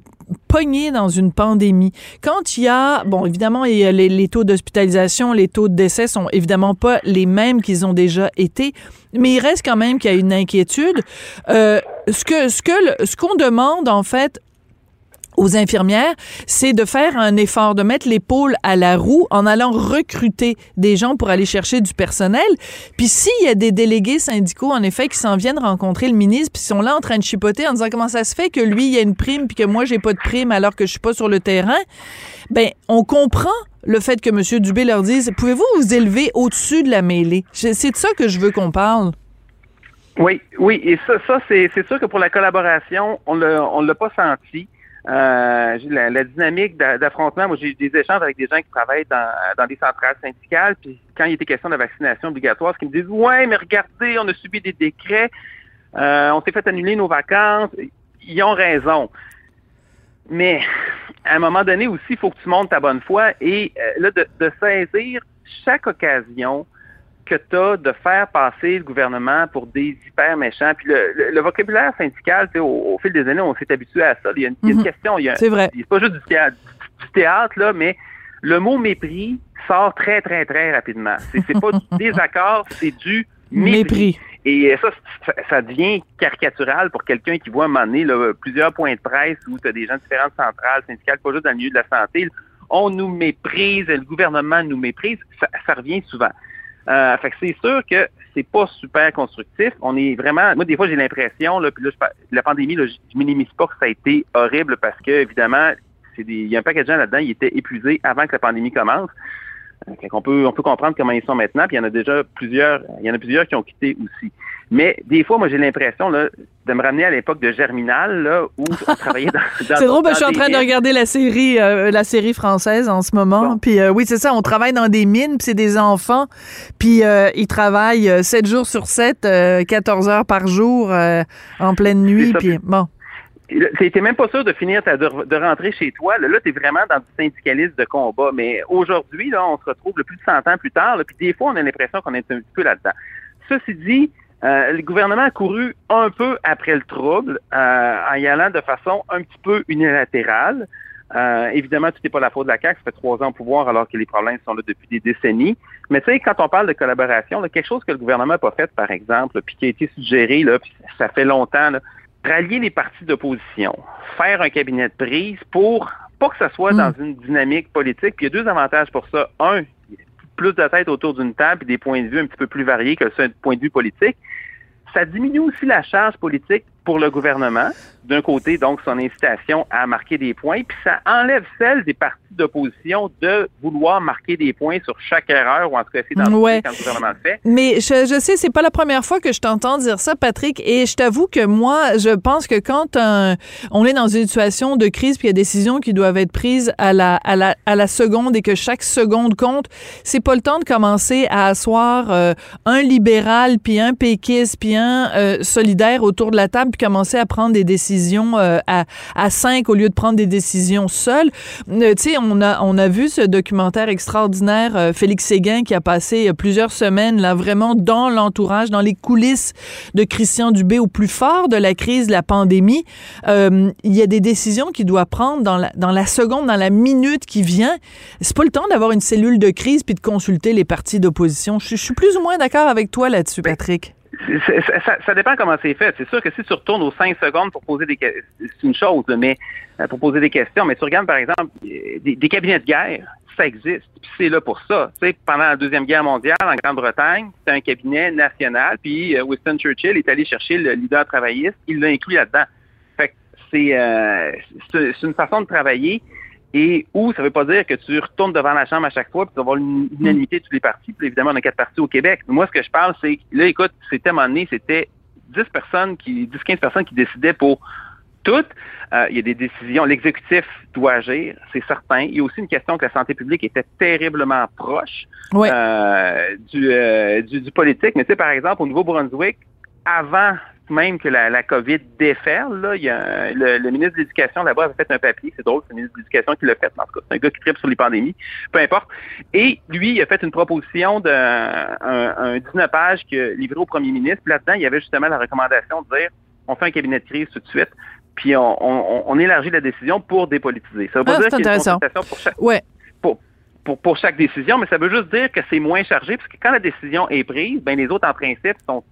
pogné dans une pandémie, quand il y a, bon, évidemment, il y a les, taux d'hospitalisation, les taux de décès sont évidemment pas les mêmes qu'ils ont déjà été, mais il reste quand même qu'il y a une inquiétude. Euh, ce que, ce que, ce qu'on demande en fait aux infirmières, c'est de faire un effort, de mettre l'épaule à la roue en allant recruter des gens pour aller chercher du personnel. Puis s'il y a des délégués syndicaux, en effet, qui s'en viennent rencontrer le ministre, puis ils sont là en train de chipoter en disant comment ça se fait que lui, il y a une prime, puis que moi, j'ai pas de prime alors que je suis pas sur le terrain, ben on comprend le fait que M. Dubé leur dise, pouvez-vous vous élever au-dessus de la mêlée? C'est de ça que je veux qu'on parle. Oui, oui, et ça, ça c'est, sûr que pour la collaboration, on on l'a pas senti. Euh, la, la dynamique d'a- d'affrontement, moi j'ai eu des échanges avec des gens qui travaillent dans, dans des centrales syndicales, puis quand il était question de la vaccination obligatoire, ce qu'ils me disent Ouais, mais regardez, on a subi des décrets, euh, on s'est fait annuler nos vacances. Ils ont raison. Mais à un moment donné aussi, il faut que tu montes ta bonne foi et euh, là, de, de saisir chaque occasion que tu as de faire passer le gouvernement pour des hyper méchants. Puis le, le- le vocabulaire syndical, au, au fil des années, on s'est habitué à ça. Il y a une, Mhm. question. il y a- C'est vrai. C'est pas juste du théâtre, du théâtre, là, mais le mot mépris sort très, très, très rapidement. C'est pas du désaccord, c'est du mépris. Mépris. Et ça, ça, ça devient caricatural pour quelqu'un qui voit à un moment donné là, plusieurs points de presse où tu as des gens de différentes centrales syndicales, pas juste dans le milieu de la santé. On nous méprise, le gouvernement nous méprise. Ça, ça revient souvent. Euh, fait que c'est sûr que c'est pas super constructif. On est vraiment. Moi, des fois, j'ai l'impression, là, puis là, je la pandémie, là, je minimise pas que ça a été horrible parce que, évidemment, il y a un paquet de gens là-dedans, ils étaient épuisés avant que la pandémie commence. Euh, qu'on peut, on peut comprendre comment ils sont maintenant, puis il y en a déjà plusieurs, il y en a plusieurs qui ont quitté aussi. Mais des fois, moi, j'ai l'impression là, de me ramener à l'époque de Germinal, là, où on travaillait dans. dans C'est drôle, parce que je suis en train de regarder la série, euh, la série française en ce moment. Puis euh, oui, c'est ça, on travaille dans des mines, puis c'est des enfants, puis euh, ils travaillent euh, 7 jours sur 7, euh, 14 heures par jour, euh, en pleine nuit. puis- bon, T'es même pas sûr de finir ta- de, rentrer chez toi. Là, là tu es vraiment dans du syndicalisme de combat. Mais aujourd'hui, là, on se retrouve le plus de 100 ans plus tard. Puis des fois, on a l'impression qu'on est un petit peu là-dedans. Ceci dit, euh, le gouvernement a couru un peu après le trouble euh, en y allant de façon un petit peu unilatérale. Euh, évidemment, tout n'est pas la faute de la CAQ. Ça fait trois ans au pouvoir alors que les problèmes sont là depuis des décennies. Mais tu sais, quand on parle de collaboration, là, quelque chose que le gouvernement n'a pas fait, par exemple, puis qui a été suggéré, là, ça fait longtemps, là, rallier les partis d'opposition, faire un cabinet de prise pour pas que ça soit dans une dynamique politique. Puis il y a deux avantages pour ça. Un, plus de tête autour d'une table et des points de vue un petit peu plus variés que ce point de vue politique. Ça diminue aussi la charge politique pour le gouvernement. D'un côté, donc, son incitation à marquer des points, puis ça enlève celle des partis d'opposition de vouloir marquer des points sur chaque erreur, ou en tout cas Ouais. quand le gouvernement le fait. Mais je, je sais, c'est pas la première fois que je t'entends dire ça, Patrick, et je t'avoue que moi, je pense que quand on est dans une situation de crise, puis il y a des décisions qui doivent être prises à la, à la, à la seconde et que chaque seconde compte, c'est pas le temps de commencer à asseoir euh, un libéral, puis un péquiste, puis un euh, solidaire autour de la table, puis commencer à prendre des décisions euh, à, à cinq au lieu de prendre des décisions seules. Euh, tu sais, on a, on a vu ce documentaire extraordinaire, euh, Félix Séguin, qui a passé plusieurs semaines, là, vraiment dans l'entourage, dans les coulisses de Christian Dubé au plus fort de la crise de la pandémie. Euh, Il y a des décisions qu'il doit prendre dans la, dans la seconde, dans la minute qui vient. C'est pas le temps d'avoir une cellule de crise puis de consulter les partis d'opposition. Je, je suis plus ou moins d'accord avec toi là-dessus, Patrick. Ça, ça dépend comment c'est fait. C'est sûr que si tu retournes aux cinq secondes pour poser des questions, c'est une chose, mais euh, pour poser des questions, mais tu regardes par exemple des, cabinets de guerre, ça existe, puis c'est là pour ça. Tu sais, pendant la deuxième guerre mondiale en Grande-Bretagne, c'était un cabinet national, puis euh, Winston Churchill est allé chercher le leader travailliste, il l'a inclus là-dedans. Fait que c'est euh, c'est une façon de travailler. Et où ça veut pas dire que tu retournes devant la Chambre à chaque fois puis tu vas avoir une unanimité de tous les partis. Puis évidemment, on a quatre partis au Québec. Mais moi, ce que je parle, c'est que là, écoute, c'était à un moment donné, c'était 10 personnes qui, 10-15 personnes qui décidaient pour toutes. Euh, il y a des décisions. L'exécutif doit agir, c'est certain. Il y a aussi une question que la santé publique était terriblement proche Ouais. euh, du, euh, du, du politique. Mais tu sais, par exemple, au Nouveau-Brunswick, avant même que la, la COVID déferle, là, il y a le, le ministre de l'Éducation là-bas avait fait un papier, c'est drôle, c'est le ministre de l'Éducation qui l'a fait, en tout cas, c'est un gars qui tripe sur les pandémies, peu importe. Et lui, il a fait une proposition d'un un, un 19 pages que livré au premier ministre. Puis là-dedans, il y avait justement la recommandation de dire on fait un cabinet de crise tout de suite, puis on, on, on élargit la décision pour dépolitiser. Ça veut pas Ah, dire qu'il y a une consultation pour chaque Ouais. pour, pour, pour chaque décision, mais ça veut juste dire que c'est moins chargé, parce que quand la décision est prise, ben les autres, en principe, sont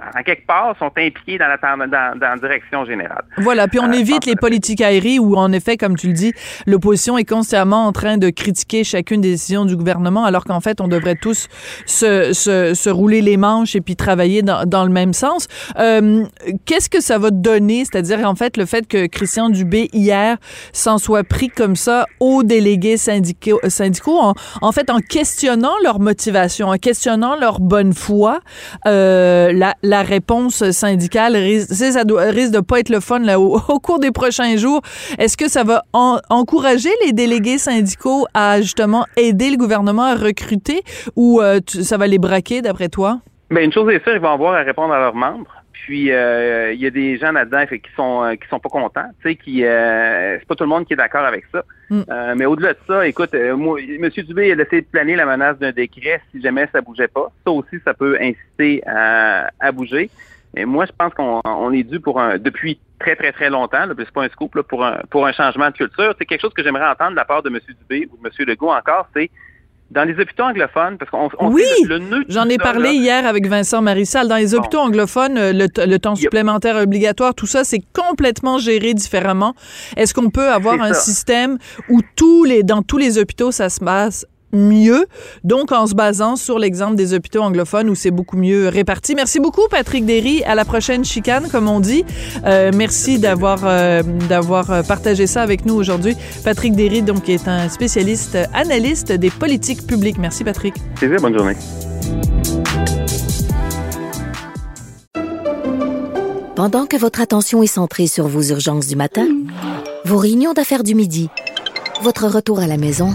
en quelque part, sont impliqués dans la, dans, dans la direction générale. Voilà, puis on Euh, évite les politiques aériennes où, en effet, comme tu le dis, l'opposition est constamment en train de critiquer chacune des décisions du gouvernement, alors qu'en fait, on devrait tous se, se, se rouler les manches et puis travailler dans, dans le même sens. Euh, Qu'est-ce que ça va donner, c'est-à-dire, en fait, le fait que Christian Dubé, hier, s'en soit pris comme ça aux délégués syndicaux, syndicaux en, en fait, en questionnant leur motivation, en questionnant leur bonne foi, euh, la, la réponse syndicale ça risque de pas être le fun là, au, au cours des prochains jours. Est-ce que ça va en- encourager les délégués syndicaux à justement aider le gouvernement à recruter ou euh, ça va les braquer d'après toi? Ben, une chose est sûre, ils vont avoir à répondre à leurs membres. Puis euh, il y a des gens là-dedans qui sont euh, qui sont pas contents, tu sais, qui euh, c'est pas tout le monde qui est d'accord avec ça. Mm. Euh, mais au-delà de ça, écoute, euh, moi, M. Dubé a laissé planer la menace d'un décret si jamais ça bougeait pas. Ça aussi, ça peut inciter à, à bouger. Et moi, je pense qu'on on est dû pour un depuis très très très longtemps, là, c'est pas un scoop là, pour un pour un changement de culture. C'est quelque chose que j'aimerais entendre de la part de M. Dubé ou de M. Legault encore, c'est dans les hôpitaux anglophones, parce qu'on on Oui, sait le, le nœud de J'en ai parlé là, hier avec Vincent Marissal. Dans les hôpitaux anglophones, euh, le, temps supplémentaire obligatoire, tout ça, c'est complètement géré différemment. Est-ce qu'on peut avoir un ça. système où tous les, dans tous les hôpitaux, ça se passe mieux, donc en se basant sur l'exemple des hôpitaux anglophones où c'est beaucoup mieux réparti. Merci beaucoup, Patrick Derry. À la prochaine chicane, comme on dit. Euh, merci d'avoir euh, d'avoir euh, partagé ça avec nous aujourd'hui. Patrick Derry, donc, est un spécialiste analyste des politiques publiques. Merci, Patrick. Plaisir, bonne journée. Pendant que votre attention est centrée sur vos urgences du matin, vos réunions d'affaires du midi, votre retour à la maison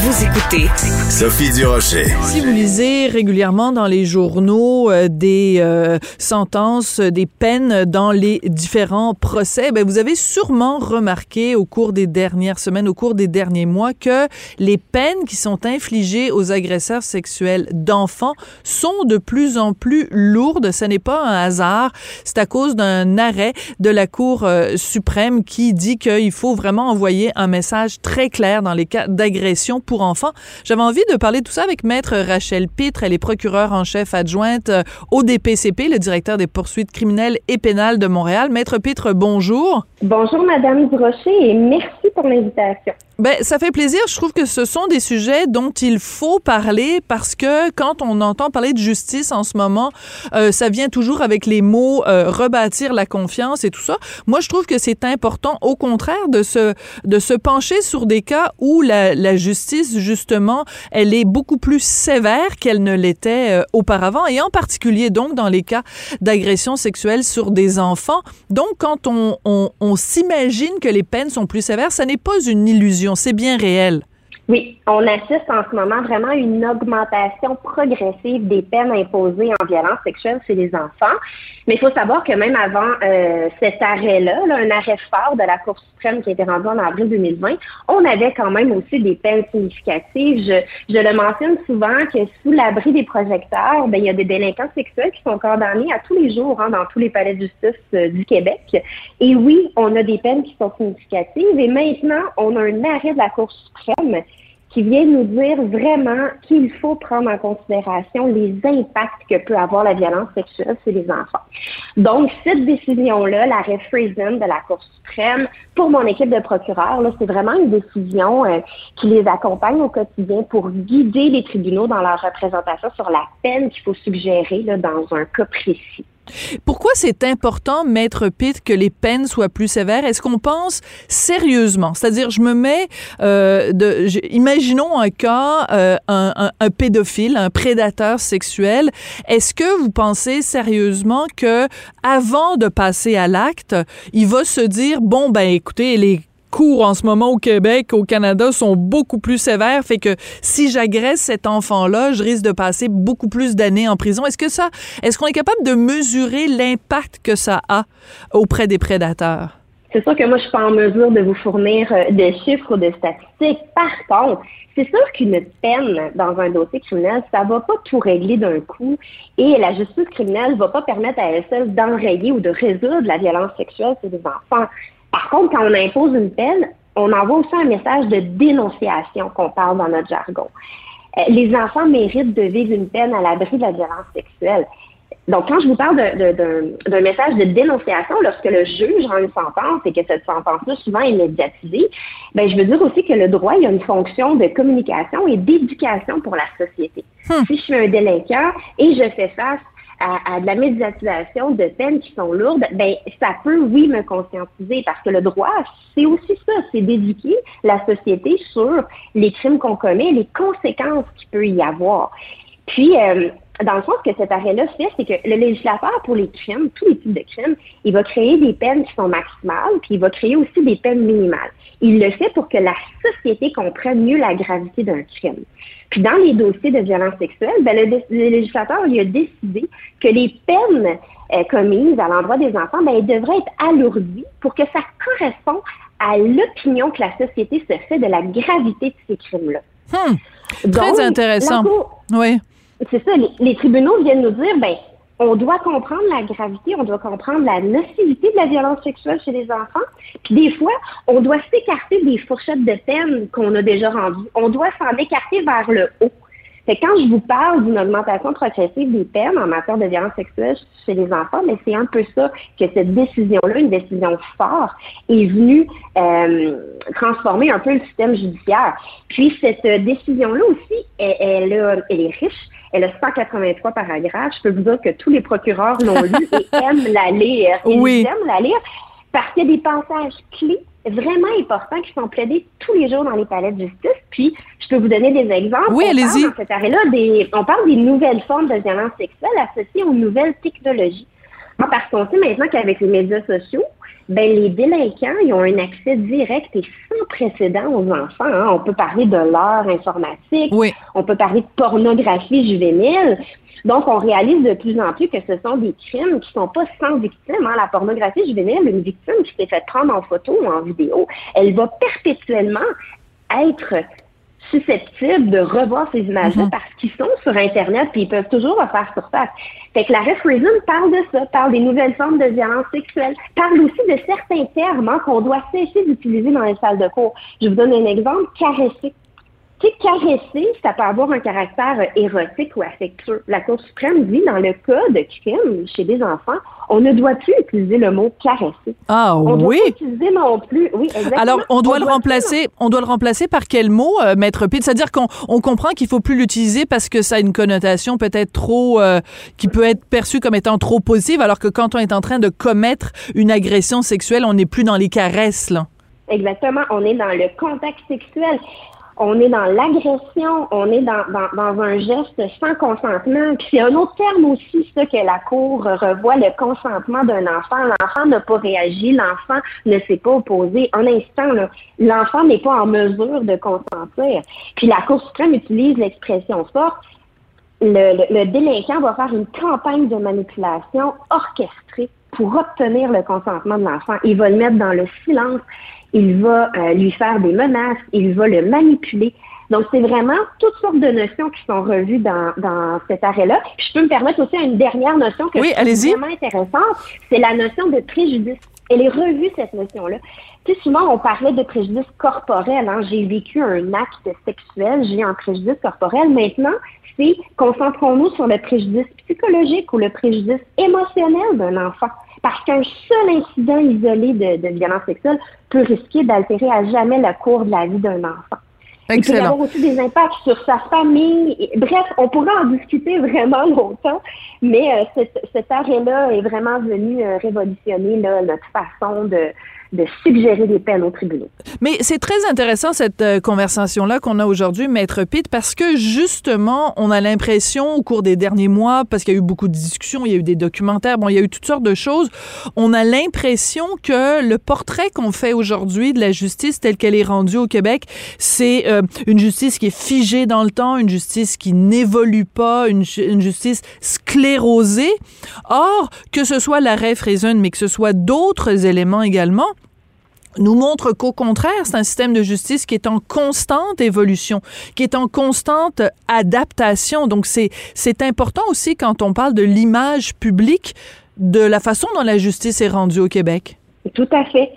Vous écoutez Sophie Durocher. Si vous lisez régulièrement dans les journaux euh, des euh, sentences, des peines dans les différents procès, ben, vous avez sûrement remarqué au cours des dernières semaines, au cours des derniers mois, que les peines qui sont infligées aux agresseurs sexuels d'enfants sont de plus en plus lourdes. Ce n'est pas un hasard. C'est à cause d'un arrêt de la Cour euh, suprême qui dit qu'il faut vraiment envoyer un message très clair dans les cas d'agression pour enfants. J'avais envie de parler de tout ça avec Maître Rachel Pitre. Elle est procureure en chef adjointe euh, au DPCP, le directeur des poursuites criminelles et pénales de Montréal. Maître Pitre, bonjour. Bonjour, Madame Durocher, et merci pour l'invitation. Ben, ça fait plaisir. Je trouve que ce sont des sujets dont il faut parler parce que quand on entend parler de justice en ce moment, euh, ça vient toujours avec les mots euh, rebâtir la confiance et tout ça. Moi, je trouve que c'est important, au contraire, de se de se pencher sur des cas où la, la justice, justement, elle est beaucoup plus sévère qu'elle ne l'était euh, auparavant, et en particulier donc dans les cas d'agression sexuelle sur des enfants. Donc, quand on, on, on s'imagine que les peines sont plus sévères, ça n'est pas une illusion, c'est bien réel. Oui, on assiste en ce moment vraiment à une augmentation progressive des peines imposées en violence sexuelle chez les enfants. Mais il faut savoir que même avant euh, cet arrêt-là, là, un arrêt fort de la Cour suprême qui a été rendu en avril 2020, on avait quand même aussi des peines significatives. Je, je le mentionne souvent que sous l'abri des projecteurs, ben, il y a des délinquants sexuels qui sont condamnés à tous les jours hein, dans tous les palais de justice euh, du Québec. Et oui, on a des peines qui sont significatives. Et maintenant, on a un arrêt de la Cour suprême qui vient nous dire vraiment qu'il faut prendre en considération les impacts que peut avoir la violence sexuelle chez les enfants. Donc, cette décision-là, l'arrêt Friesen de la Cour suprême, pour mon équipe de procureurs, c'est vraiment une décision euh, qui les accompagne au quotidien pour guider les tribunaux dans leur représentation sur la peine qu'il faut suggérer là, dans un cas précis. Pourquoi c'est important, Maître Pitt, que les peines soient plus sévères? Est-ce qu'on pense sérieusement? C'est-à-dire, je me mets, euh, de, imaginons un cas, euh, un, un- un pédophile, un prédateur sexuel. Est-ce que vous pensez sérieusement que, avant de passer à l'acte, il va se dire, bon, ben, écoutez, les cours en ce moment au Québec, au Canada, sont beaucoup plus sévères, fait que si j'agresse cet enfant-là, je risque de passer beaucoup plus d'années en prison. Est-ce que ça, est-ce qu'on est capable de mesurer l'impact que ça a auprès des prédateurs? C'est sûr que moi, je suis pas en mesure de vous fournir euh, de chiffres ou de statistiques. Par contre, c'est sûr qu'une peine dans un dossier criminel, ça va pas tout régler d'un coup et la justice criminelle va pas permettre à elle seule d'enrayer ou de résoudre la violence sexuelle chez les enfants. Par contre, quand on impose une peine, on envoie aussi un message de dénonciation qu'on parle dans notre jargon. Euh, les enfants méritent de vivre une peine à l'abri de la violence sexuelle. Donc, quand je vous parle d'un message de dénonciation, lorsque le juge rend une sentence et que cette sentence-là souvent est médiatisée, ben, je veux dire aussi que le droit, il y a une fonction de communication et d'éducation pour la société. Si je suis un délinquant et je fais face à, à de la médiatisation de peines qui sont lourdes, ben, ça peut, oui, me conscientiser parce que le droit, c'est aussi ça, c'est d'éduquer la société sur les crimes qu'on commet, les conséquences qu'il peut y avoir. Puis, euh, dans le sens que cet arrêt-là fait, c'est que le législateur, pour les crimes, tous les types de crimes, il va créer des peines qui sont maximales, puis il va créer aussi des peines minimales. Il le fait pour que la société comprenne mieux la gravité d'un crime. Puis dans les dossiers de violence sexuelle, ben, le législateur il a décidé que les peines euh, commises à l'endroit des enfants, ben, elles devraient être alourdies pour que ça corresponde à l'opinion que la société se fait de la gravité de ces crimes-là. Hmm. Très intéressant. oui. C'est ça, les, tribunaux viennent nous dire, ben, on doit comprendre la gravité, on doit comprendre la nocivité de la violence sexuelle chez les enfants. Puis des fois, on doit s'écarter des fourchettes de peine qu'on a déjà rendues. On doit s'en écarter vers le haut. Fait quand je vous parle d'une augmentation progressive des peines en matière de violence sexuelle chez les enfants, mais c'est un peu ça que cette décision-là, une décision forte, est venue euh, transformer un peu le système judiciaire. Puis cette décision-là aussi, elle, elle, est riche. Elle a 183 paragraphes. Je peux vous dire que tous les procureurs l'ont lu et aiment la lire. Ils aiment la lire parce qu'il y a des passages clés vraiment importants qui sont plaidés tous les jours dans les palais de justice. Puis, je peux vous donner des exemples. Oui, allez-y. Dans cet arrêt-là, on parle des nouvelles formes de violence sexuelle associées aux nouvelles technologies. Parce qu'on sait maintenant qu'avec les médias sociaux, ben, les délinquants ils ont un accès direct et sans précédent aux enfants. Hein. On peut parler de l'heure informatique, oui. on peut parler de pornographie juvénile. Donc, on réalise de plus en plus que ce sont des crimes qui sont pas sans victime. Hein. La pornographie juvénile, une victime qui s'est fait prendre en photo ou en vidéo, elle va perpétuellement être susceptibles de revoir ces images-là mhm. parce qu'ils sont sur Internet et ils peuvent toujours refaire surface. Fait que la Referism parle de ça, parle des nouvelles formes de violence sexuelle, parle aussi de certains termes hein, qu'on doit cesser d'utiliser dans les salles de cours. Je vous donne un exemple, caresser. Tu sais, caresser, ça peut avoir un caractère érotique ou affectueux. La Cour suprême dit, dans le cas de crime chez des enfants, on ne doit plus utiliser le mot caresser. Ah on oui? Doit utiliser non plus. Oui, exactement. Alors on doit le remplacer. On doit le remplacer par quel mot, euh, maître Pitt? C'est-à-dire qu'on on comprend qu'il faut plus l'utiliser parce que ça a une connotation peut-être trop, euh, qui peut être perçue comme étant trop positive, alors que quand on est en train de commettre une agression sexuelle, on n'est plus dans les caresses là. Exactement, on est dans le contact sexuel on est dans l'agression, on est dans, un geste sans consentement. Puis c'est un autre terme aussi, ça, que la Cour revoit, le consentement d'un enfant. L'enfant n'a pas réagi, l'enfant ne s'est pas opposé. Un instant, l'enfant n'est pas en mesure de consentir. Puis la Cour suprême utilise l'expression forte. Le, délinquant va faire une campagne de manipulation orchestrée pour obtenir le consentement de l'enfant. Il va le mettre dans le silence il va euh, lui faire des menaces, il va le manipuler. Donc, c'est vraiment toutes sortes de notions qui sont revues dans, dans cet arrêt-là. Je peux me permettre aussi une dernière notion que oui, je vraiment intéressante, c'est la notion de préjudice. Elle est revue, cette notion-là. Tu sais, souvent, on parlait de préjudice corporel. Hein. J'ai vécu un acte sexuel, j'ai un préjudice corporel. Maintenant, c'est concentrons-nous sur le préjudice psychologique ou le préjudice émotionnel d'un enfant. Parce qu'un seul incident isolé de, de violence sexuelle peut risquer d'altérer à jamais le cours de la vie d'un enfant. Il peut y avoir aussi des impacts sur sa famille. Bref, on pourrait en discuter vraiment longtemps, mais euh, cet, cet arrêt-là est vraiment venu euh, révolutionner là, notre façon de, de suggérer des peines aux tribunaux. Mais c'est très intéressant cette euh, conversation-là qu'on a aujourd'hui, Maître Pitt, parce que justement, on a l'impression au cours des derniers mois, parce qu'il y a eu beaucoup de discussions, il y a eu des documentaires, bon, il y a eu toutes sortes de choses, on a l'impression que le portrait qu'on fait aujourd'hui de la justice telle qu'elle est rendue au Québec, c'est euh, une justice qui est figée dans le temps, une justice qui n'évolue pas, une, justice sclérosée. Or, que ce soit l'arrêt Frazen, mais que ce soit d'autres éléments également, nous montre qu'au contraire, c'est un système de justice qui est en constante évolution, qui est en constante adaptation. Donc, c'est, c'est important aussi quand on parle de l'image publique de la façon dont la justice est rendue au Québec. Tout à fait.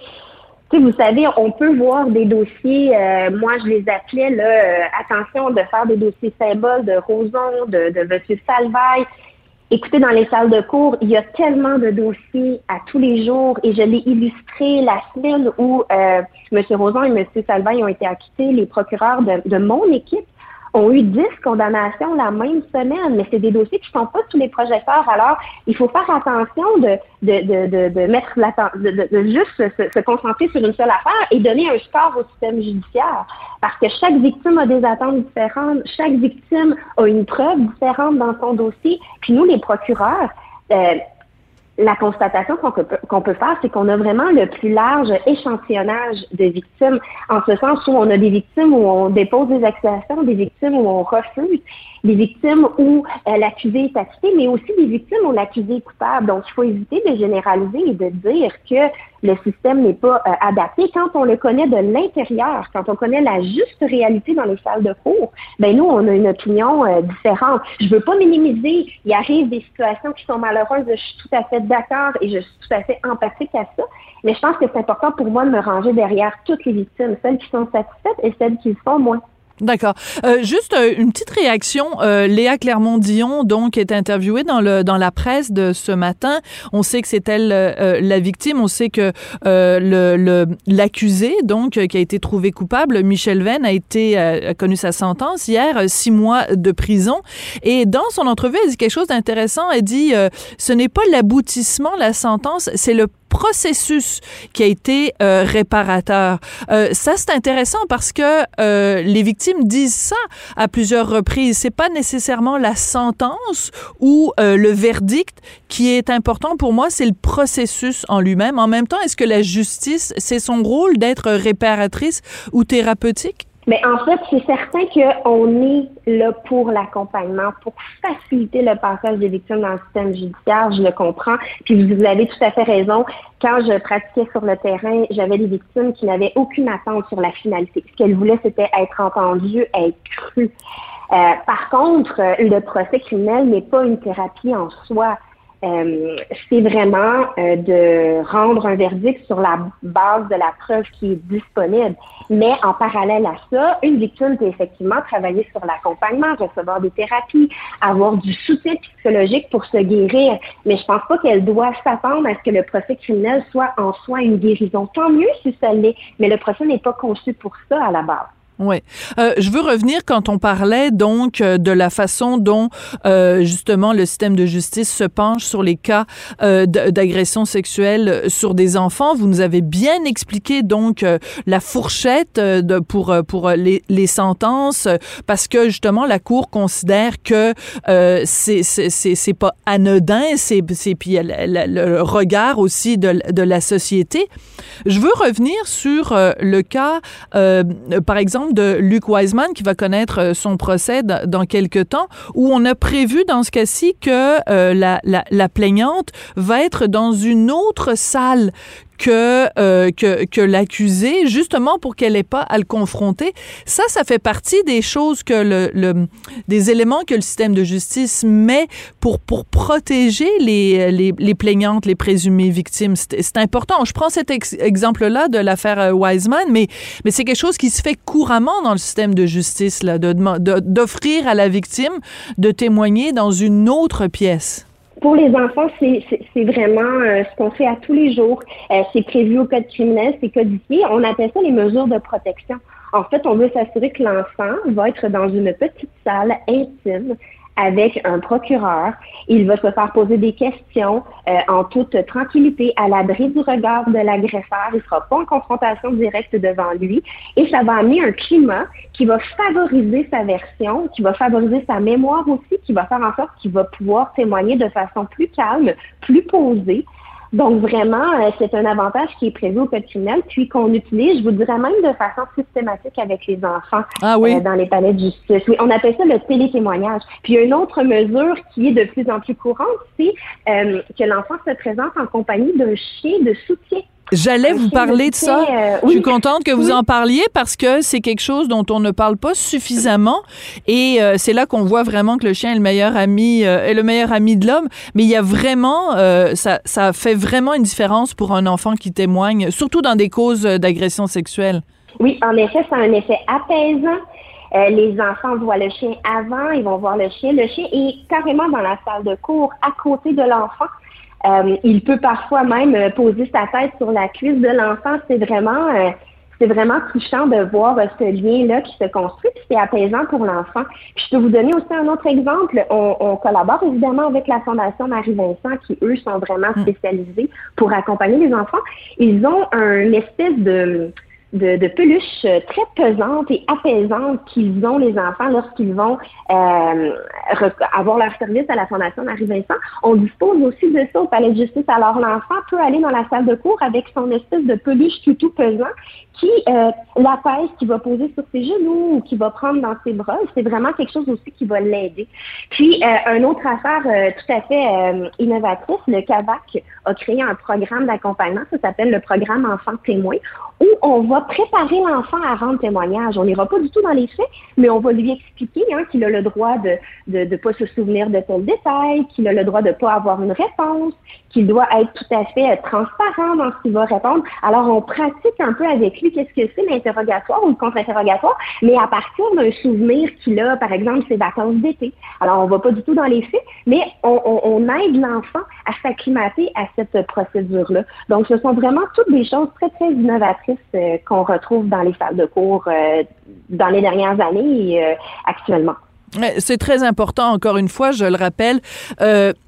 Tu sais, vous savez, on peut voir des dossiers, euh, moi je les appelais, là, euh, attention de faire des dossiers symboles de Roson, de, de M. Salvaille, Écoutez, dans les salles de cours, il y a tellement de dossiers à tous les jours et je l'ai illustré la semaine où euh, M. Rosan et M. Salvaille ont été acquittés, les procureurs de mon équipe ont eu 10 condamnations la même semaine, mais c'est des dossiers qui ne sont pas tous les projecteurs. Alors, il faut faire attention de, de, de, de, mettre la, de, juste se, se, concentrer sur une seule affaire et donner un score au système judiciaire. Parce que chaque victime a des attentes différentes, chaque victime a une preuve différente dans son dossier. Puis nous, les procureurs, euh, la constatation qu'on peut, faire, c'est qu'on a vraiment le plus large échantillonnage de victimes, en ce sens où on a des victimes où on dépose des accusations, des victimes où on refuse, des victimes où euh, l'accusé est acquitté, mais aussi des victimes où l'accusé est coupable. Donc, il faut éviter de généraliser et de dire que le système n'est pas euh, adapté. Quand on le connaît de l'intérieur, quand on connaît la juste réalité dans les salles de cours, ben nous, on a une opinion euh, différente. Je veux pas minimiser. Il arrive des situations qui sont malheureuses. Je suis tout à fait d'accord et je suis tout à fait empathique à ça. Mais je pense que c'est important pour moi de me ranger derrière toutes les victimes, celles qui sont satisfaites et celles qui le sont moins. D'accord. Euh, juste euh, une petite réaction. Euh, Léa Clermont-Dion, donc, est interviewée dans le dans la presse de ce matin. On sait que c'est elle la victime. On sait que le l'accusé, donc, qui a été trouvé coupable, Michel Venn, a été a connu sa sentence hier, six mois de prison. Et dans son entrevue, elle dit quelque chose d'intéressant. Elle dit, ce n'est pas l'aboutissement, la sentence, c'est le processus qui a été euh, réparateur. Euh, ça, c'est intéressant parce que euh, les victimes disent ça à plusieurs reprises. C'est pas nécessairement la sentence ou le verdict qui est important pour moi, c'est le processus en lui-même. En même temps, est-ce que la justice, c'est son rôle d'être réparatrice ou thérapeutique? Mais en fait, c'est certain qu'on est là pour l'accompagnement, pour faciliter le passage des victimes dans le système judiciaire, je le comprends. Puis vous avez tout à fait raison. Quand je pratiquais sur le terrain, j'avais des victimes qui n'avaient aucune attente sur la finalité. Ce qu'elles voulaient, c'était être entendues, être crues. Euh, par contre, le procès criminel n'est pas une thérapie en soi. Euh, c'est vraiment euh, de rendre un verdict sur la base de la preuve qui est disponible. Mais en parallèle à ça, une victime peut effectivement travailler sur l'accompagnement, recevoir des thérapies, avoir du soutien psychologique pour se guérir. Mais je pense pas qu'elle doit s'attendre à ce que le procès criminel soit en soi une guérison. Tant mieux si ça l'est, mais le procès n'est pas conçu pour ça à la base. Oui. Euh, je veux revenir quand on parlait donc euh, de la façon dont euh, justement le système de justice se penche sur les cas d'agression sexuelle sur des enfants. Vous nous avez bien expliqué donc la fourchette pour pour les, les, sentences parce que justement la cour considère que c'est c'est pas anodin, c'est puis le, regard aussi de, de la société. Je veux revenir sur le cas par exemple de Luc Wiseman qui va connaître euh, son procès dans quelques temps, où on a prévu dans ce cas-ci que euh, la, la, la plaignante va être dans une autre salle que, euh, que, que justement pour qu'elle n'ait pas à le confronter. Ça, ça fait partie des choses que le, le, des éléments que le système de justice met pour, pour protéger les, les, les plaignantes, les présumées victimes. C'est important. Je prends cet exemple-là de l'affaire euh, Wiseman, mais, mais c'est quelque chose qui se fait couramment dans le système de justice, là, d'offrir à la victime de témoigner dans une autre pièce. Pour les enfants, c'est vraiment euh, ce qu'on fait à tous les jours. Euh, c'est prévu au code criminel, c'est codifié. On appelle ça les mesures de protection. En fait, on veut s'assurer que l'enfant va être dans une petite salle intime avec un procureur. Il va se faire poser des questions euh, en toute tranquillité, à l'abri du regard de l'agresseur. Il ne sera pas en confrontation directe devant lui. Et ça va amener un climat qui va favoriser sa version, qui va favoriser sa mémoire aussi, qui va faire en sorte qu'il va pouvoir témoigner de façon plus calme, plus posée. Donc vraiment, euh, c'est un avantage qui est prévu au code criminel, puis qu'on utilise, je vous dirais même de façon systématique avec les enfants ah oui. Euh, dans les palais de justice. Oui, on appelle ça le télétémoignage. Puis une autre mesure qui est de plus en plus courante, c'est euh, que l'enfant se présente en compagnie d'un chien de soutien. J'allais vous parler de ça. Euh, je suis contente que vous en parliez parce que c'est quelque chose dont on ne parle pas suffisamment et euh, c'est là qu'on voit vraiment que le chien est le meilleur ami euh, est le meilleur ami de l'homme. Mais il y a vraiment ça, ça fait vraiment une différence pour un enfant qui témoigne, surtout dans des causes d'agression sexuelle. Oui, en effet, ça a un effet apaisant. les enfants voient le chien avant, ils vont voir le chien. Le chien est carrément dans la salle de cours, à côté de l'enfant. Euh, il peut parfois même euh, poser sa tête sur la cuisse de l'enfant. C'est vraiment, euh, c'est vraiment touchant de voir ce lien-là qui se construit. C'est apaisant pour l'enfant. je peux vous donner aussi un autre exemple. On, on collabore évidemment avec la Fondation Marie-Vincent, qui eux sont vraiment hmm. spécialisés pour accompagner les enfants. Ils ont un espèce de de, peluches euh, très pesantes et apaisantes qu'ils ont les enfants lorsqu'ils vont euh, avoir leur service à la Fondation Marie Vincent. On dispose aussi de ça au Palais de justice. Alors l'enfant peut aller dans la salle de cours avec son espèce de peluche tout pesant qui euh, l'apaise, qui va poser sur ses genoux ou qui va prendre dans ses bras. C'est vraiment quelque chose aussi qui va l'aider. Puis euh, une autre affaire euh, tout à fait euh, innovatrice, le CAVAC a créé un programme d'accompagnement, ça s'appelle le programme Enfant témoin, où on va préparer l'enfant à rendre témoignage. On n'ira pas du tout dans les faits, mais on va lui expliquer hein, qu'il a le droit de ne de, de pas se souvenir de tel détail, qu'il a le droit de ne pas avoir une réponse, qu'il doit être tout à fait euh, transparent dans ce qu'il va répondre. Alors, on pratique un peu avec lui qu'est-ce que c'est l'interrogatoire ou le contre-interrogatoire, mais à partir d'un souvenir qu'il a, par exemple, ses vacances d'été. Alors, on va pas du tout dans les faits, mais on, aide l'enfant à s'acclimater à cette procédure-là. Donc, ce sont vraiment toutes des choses très, très innovatrices euh, qu'on retrouve dans les salles de cours euh, dans les dernières années et euh, actuellement. C'est très important, encore une fois, je le rappelle,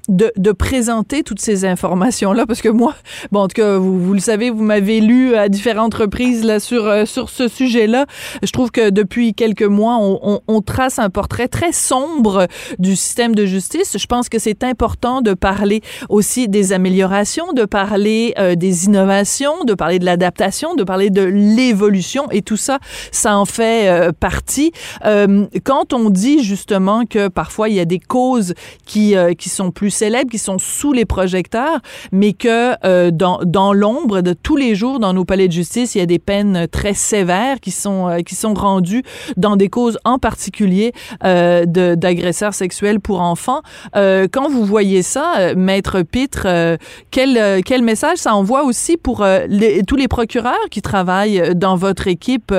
de, de, présenter toutes ces informations-là, parce que moi, bon, en tout cas, vous, vous le savez, vous m'avez lu à différentes reprises là, sur, euh, sur ce sujet-là. Je trouve que depuis quelques mois, on, on, on, trace un portrait très sombre du système de justice. Je pense que c'est important de parler aussi des améliorations, de parler euh, des innovations, de parler de l'adaptation, de parler de l'évolution, et tout ça, ça en fait euh, partie. quand on dit justement que parfois il y a des causes qui, euh, qui sont plus célèbres, qui sont sous les projecteurs, mais que euh, dans, dans l'ombre de tous les jours dans nos palais de justice, il y a des peines très sévères qui sont, euh, qui sont rendues dans des causes en particulier euh, d'agresseurs sexuels pour enfants. Quand vous voyez ça, Maître Pitre, quel, quel message ça envoie aussi pour tous les procureurs qui travaillent dans votre équipe?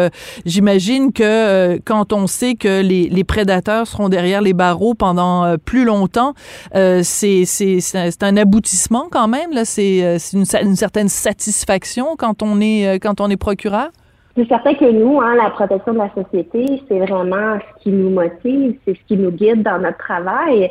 J'imagine que quand on sait que les, les prédateurs seront derrière les barreaux pendant plus longtemps. Euh, c'est un aboutissement quand même. C'est euh, une, certaine satisfaction quand on est quand on est procureur? C'est certain que nous, hein, la protection de la société, c'est vraiment ce qui nous motive, c'est ce qui nous guide dans notre travail.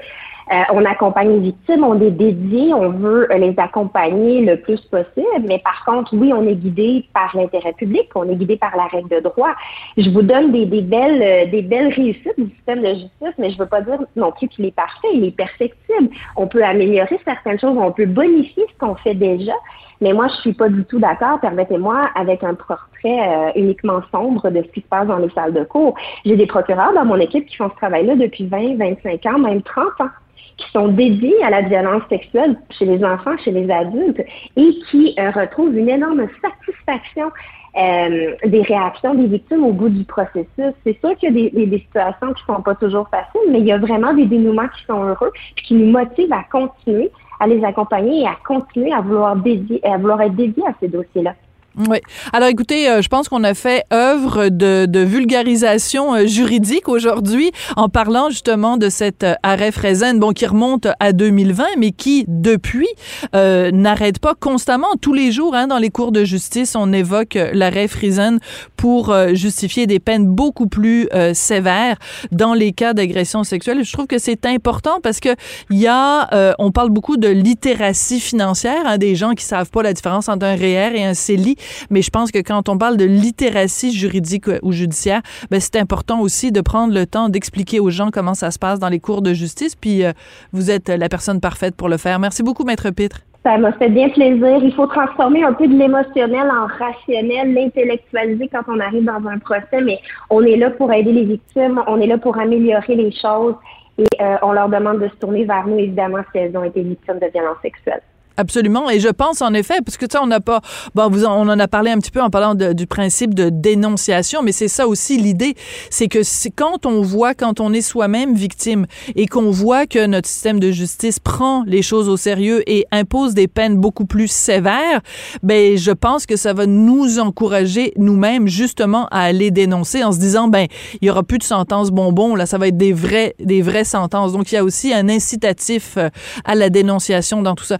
Euh, on accompagne les victimes, on est dédié, on veut les accompagner le plus possible, mais par contre, oui, on est guidé par l'intérêt public, on est guidé par la règle de droit. Je vous donne des, des belles euh, des belles réussites du système de justice, mais je veux pas dire non plus qu'il est parfait, il est perfectible. On peut améliorer certaines choses, on peut bonifier ce qu'on fait déjà, mais moi, je suis pas du tout d'accord, permettez-moi, avec un portrait euh, uniquement sombre de ce qui se passe dans les salles de cours. J'ai des procureurs dans mon équipe qui font ce travail-là depuis 20, 25 ans, même 30 ans qui sont dédiés à la violence sexuelle chez les enfants, chez les adultes, et qui euh, retrouvent une énorme satisfaction euh, des réactions des victimes au bout du processus. C'est sûr qu'il y a des, des, situations qui sont pas toujours faciles, mais il y a vraiment des dénouements qui sont heureux, puis qui nous motivent à continuer à les accompagner et à continuer à vouloir dédier, à vouloir être dédiés à ces dossiers-là. Oui. Alors écoutez, euh, je pense qu'on a fait œuvre de, de vulgarisation euh, juridique aujourd'hui en parlant justement de cet euh, arrêt Freizen, bon, qui remonte à 2020, mais qui depuis euh, n'arrête pas constamment, tous les jours, hein, dans les cours de justice, on évoque l'arrêt Freizen pour justifier des peines beaucoup plus sévères dans les cas d'agression sexuelle. Je trouve que c'est important parce que il y a, on parle beaucoup de littératie financière, hein, des gens qui savent pas la différence entre un REER et un CELI mais je pense que quand on parle de littératie juridique ou judiciaire, ben c'est important aussi de prendre le temps d'expliquer aux gens comment ça se passe dans les cours de justice. Puis euh, vous êtes la personne parfaite pour le faire. Merci beaucoup, Maître Pitre. Ça m'a fait bien plaisir. Il faut transformer un peu de l'émotionnel en rationnel, l'intellectualiser quand on arrive dans un procès, mais on est là pour aider les victimes, on est là pour améliorer les choses et euh, on leur demande de se tourner vers nous, évidemment, si elles ont été victimes de violences sexuelles. Absolument. Et je pense en effet, parce que tu sais, on n'a pas, bon, vous on en a parlé un petit peu en parlant du principe de dénonciation, mais c'est ça aussi l'idée, c'est que quand on voit, quand on est soi-même victime et qu'on voit que notre système de justice prend les choses au sérieux et impose des peines beaucoup plus sévères, ben je pense que ça va nous encourager nous-mêmes justement à aller dénoncer en se disant ben il y aura plus de sentences bonbons là, ça va être des vrais des vraies sentences. Donc il y a aussi un incitatif euh, à la dénonciation dans tout ça.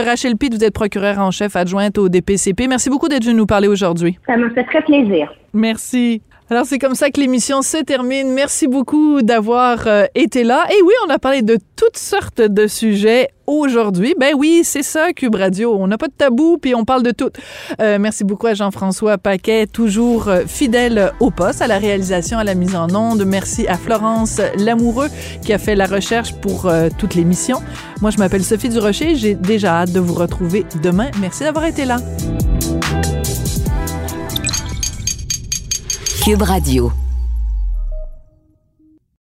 Rachel Pitt, vous êtes procureure en chef adjointe au DPCP. Merci beaucoup d'être venu nous parler aujourd'hui. Ça m'a fait très plaisir. Merci. Alors, c'est comme ça que l'émission se termine. Merci beaucoup d'avoir euh, été là. Et oui, on a parlé de toutes sortes de sujets aujourd'hui. Ben oui, c'est ça, Cube Radio. On n'a pas de tabou, puis on parle de tout. Euh, merci beaucoup à Jean-François Paquet, toujours euh, fidèle au poste, à la réalisation, à la mise en onde. Merci à Florence Lamoureux, qui a fait la recherche pour toute l'émission. Moi, je m'appelle Sophie Durocher. J'ai déjà hâte de vous retrouver demain. Merci d'avoir été là. Cube Radio.